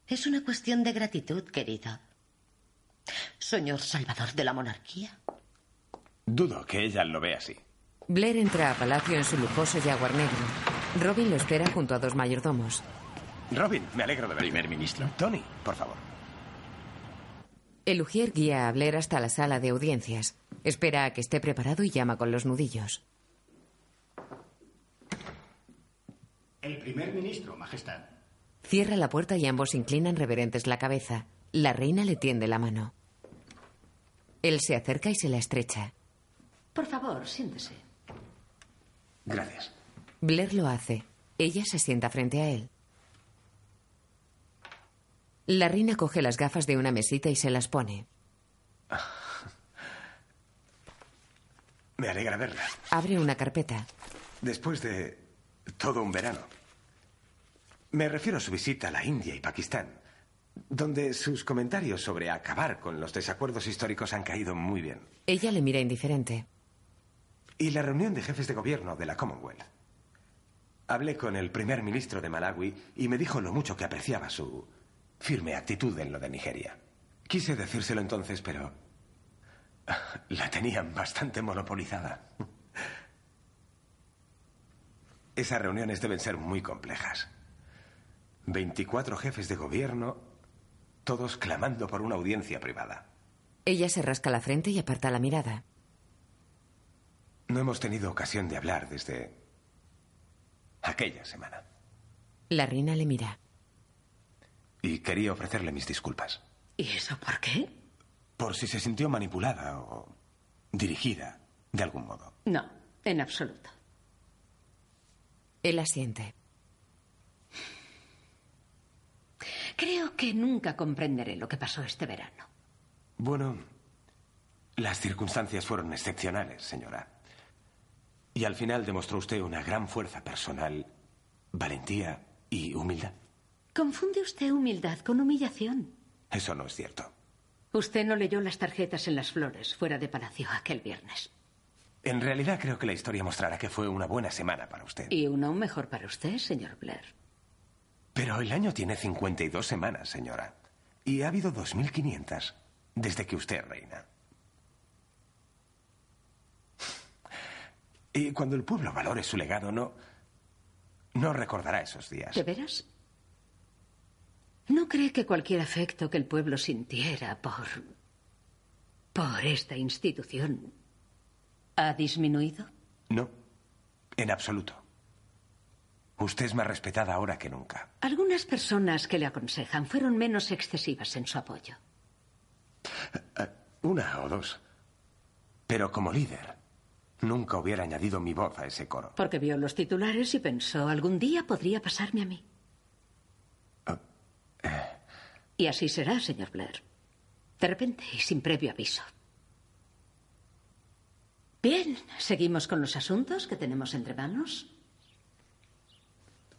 Es una cuestión de gratitud, querido. Señor Salvador de la monarquía. Dudo que ella lo vea así. Blair entra a palacio en su lujoso jaguar negro. Robin lo espera junto a dos mayordomos. Robin, me alegro de ver. Primer ministro. Tony, por favor. El ujier guía a Blair hasta la sala de audiencias. Espera a que esté preparado y llama con los nudillos. El primer ministro, Majestad. Cierra la puerta y ambos inclinan reverentes la cabeza. La reina le tiende la mano. Él se acerca y se la estrecha. Por favor, siéntese. Gracias. Blair lo hace. Ella se sienta frente a él. La reina coge las gafas de una mesita y se las pone. Me alegra verla. Abre una carpeta. Después de todo un verano. Me refiero a su visita a la India y Pakistán, donde sus comentarios sobre acabar con los desacuerdos históricos han caído muy bien. Ella le mira indiferente. Y la reunión de jefes de gobierno de la Commonwealth. Hablé con el primer ministro de Malawi y me dijo lo mucho que apreciaba su firme actitud en lo de Nigeria. Quise decírselo entonces, pero la tenían bastante monopolizada. Esas reuniones deben ser muy complejas. 24 jefes de gobierno, todos clamando por una audiencia privada. Ella se rasca la frente y aparta la mirada. No hemos tenido ocasión de hablar desde aquella semana. La reina le mira. Y quería ofrecerle mis disculpas. ¿Y eso por qué? Por si se sintió manipulada o dirigida de algún modo. No, en absoluto. Él asiente. Creo que nunca comprenderé lo que pasó este verano. Bueno, las circunstancias fueron excepcionales, señora. Y al final demostró usted una gran fuerza personal, valentía y humildad. Confunde usted humildad con humillación. Eso no es cierto. Usted no leyó las tarjetas en las flores fuera de palacio aquel viernes. En realidad creo que la historia mostrará que fue una buena semana para usted. Y una aún mejor para usted, señor Blair. Pero el año tiene 52 semanas, señora. Y ha habido 2.500 desde que usted reina. Y cuando el pueblo valore su legado, no. no recordará esos días. ¿De veras? ¿No cree que cualquier afecto que el pueblo sintiera por. por esta institución ha disminuido? No, en absoluto. Usted es más respetada ahora que nunca. Algunas personas que le aconsejan fueron menos excesivas en su apoyo. Eh, una o dos. Pero como líder, nunca hubiera añadido mi voz a ese coro. Porque vio los titulares y pensó, algún día podría pasarme a mí. Y así será, señor Blair. De repente y sin previo aviso. Bien, seguimos con los asuntos que tenemos entre manos.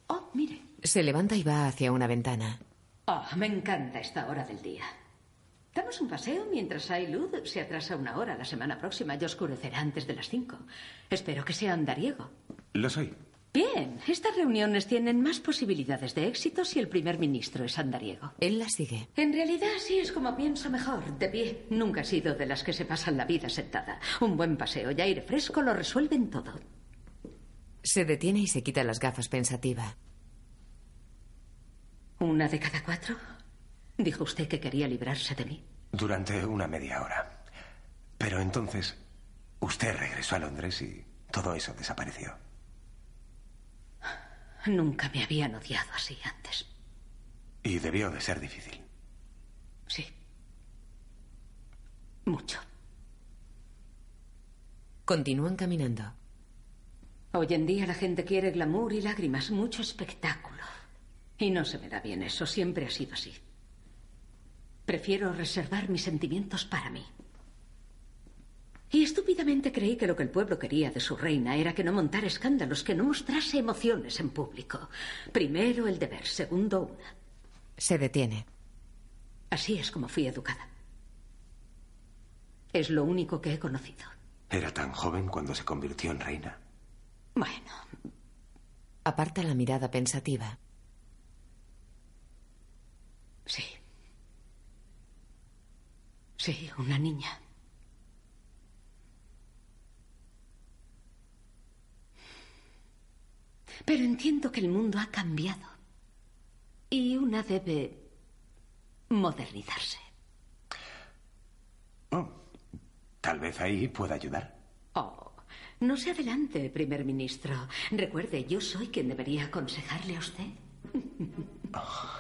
Oh, mire. Se levanta y va hacia una ventana. Oh, me encanta esta hora del día. Damos un paseo mientras hay luz. Se atrasa una hora la semana próxima y oscurecerá antes de las cinco. Espero que sea andariego. Lo soy. Bien, estas reuniones tienen más posibilidades de éxito si el primer ministro es andariego. Él la sigue. En realidad, sí es como pienso mejor, de pie. Nunca he sido de las que se pasan la vida sentada. Un buen paseo y aire fresco lo resuelven todo. Se detiene y se quita las gafas pensativa. ¿Una de cada cuatro? Dijo usted que quería librarse de mí. Durante una media hora. Pero entonces, usted regresó a Londres y todo eso desapareció. Nunca me habían odiado así antes. Y debió de ser difícil. Sí. Mucho. Continúan caminando. Hoy en día la gente quiere glamour y lágrimas, mucho espectáculo. Y no se me da bien eso, siempre ha sido así. Prefiero reservar mis sentimientos para mí. Y estúpidamente creí que lo que el pueblo quería de su reina era que no montara escándalos, que no mostrase emociones en público. Primero el deber, segundo una. Se detiene. Así es como fui educada. Es lo único que he conocido. Era tan joven cuando se convirtió en reina. Bueno. Aparta la mirada pensativa. Sí. Sí, una niña. Pero entiendo que el mundo ha cambiado. Y una debe modernizarse. Oh, tal vez ahí pueda ayudar. Oh, no se adelante, primer ministro. Recuerde, yo soy quien debería aconsejarle a usted.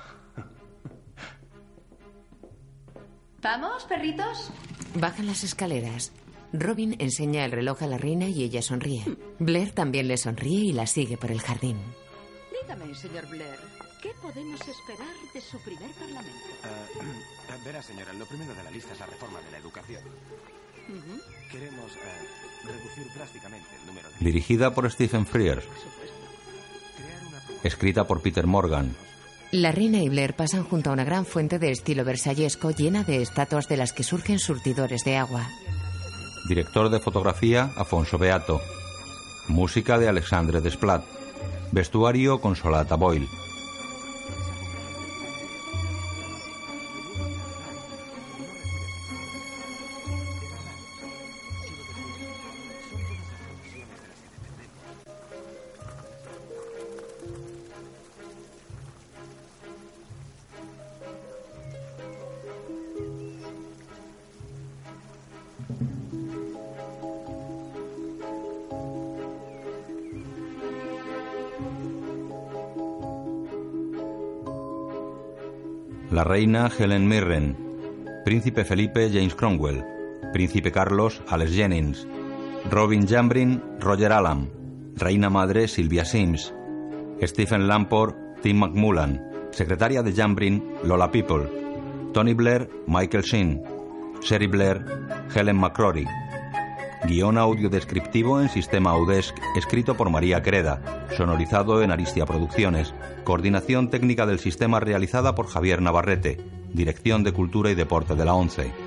¿Vamos, perritos? Bajan las escaleras. Robin enseña el reloj a la reina y ella sonríe. Blair también le sonríe y la sigue por el jardín. Dígame, señor Blair, ¿qué podemos esperar de su primer parlamento? Uh, verá, señora, lo primero de la lista es la reforma de la educación. Queremos uh, reducir drásticamente el número de... Dirigida por Stephen Frears. Escrita por Peter Morgan. La reina y Blair pasan junto a una gran fuente de estilo versallesco llena de estatuas de las que surgen surtidores de agua. Director de fotografía, Afonso Beato. Música de Alexandre Desplat. Vestuario Consolata Boyle. La reina Helen Mirren, príncipe Felipe James Cromwell, príncipe Carlos Alex Jennings, Robin Jambrin Roger Allam, reina madre Sylvia Sims, Stephen Lamport Tim McMullan, secretaria de Jambrin Lola People, Tony Blair Michael Sheen, Sherry Blair Helen McCrory, Guión audio descriptivo en sistema Audesc, escrito por María Creda, sonorizado en Aristia Producciones, coordinación técnica del sistema realizada por Javier Navarrete, Dirección de Cultura y Deporte de la ONCE.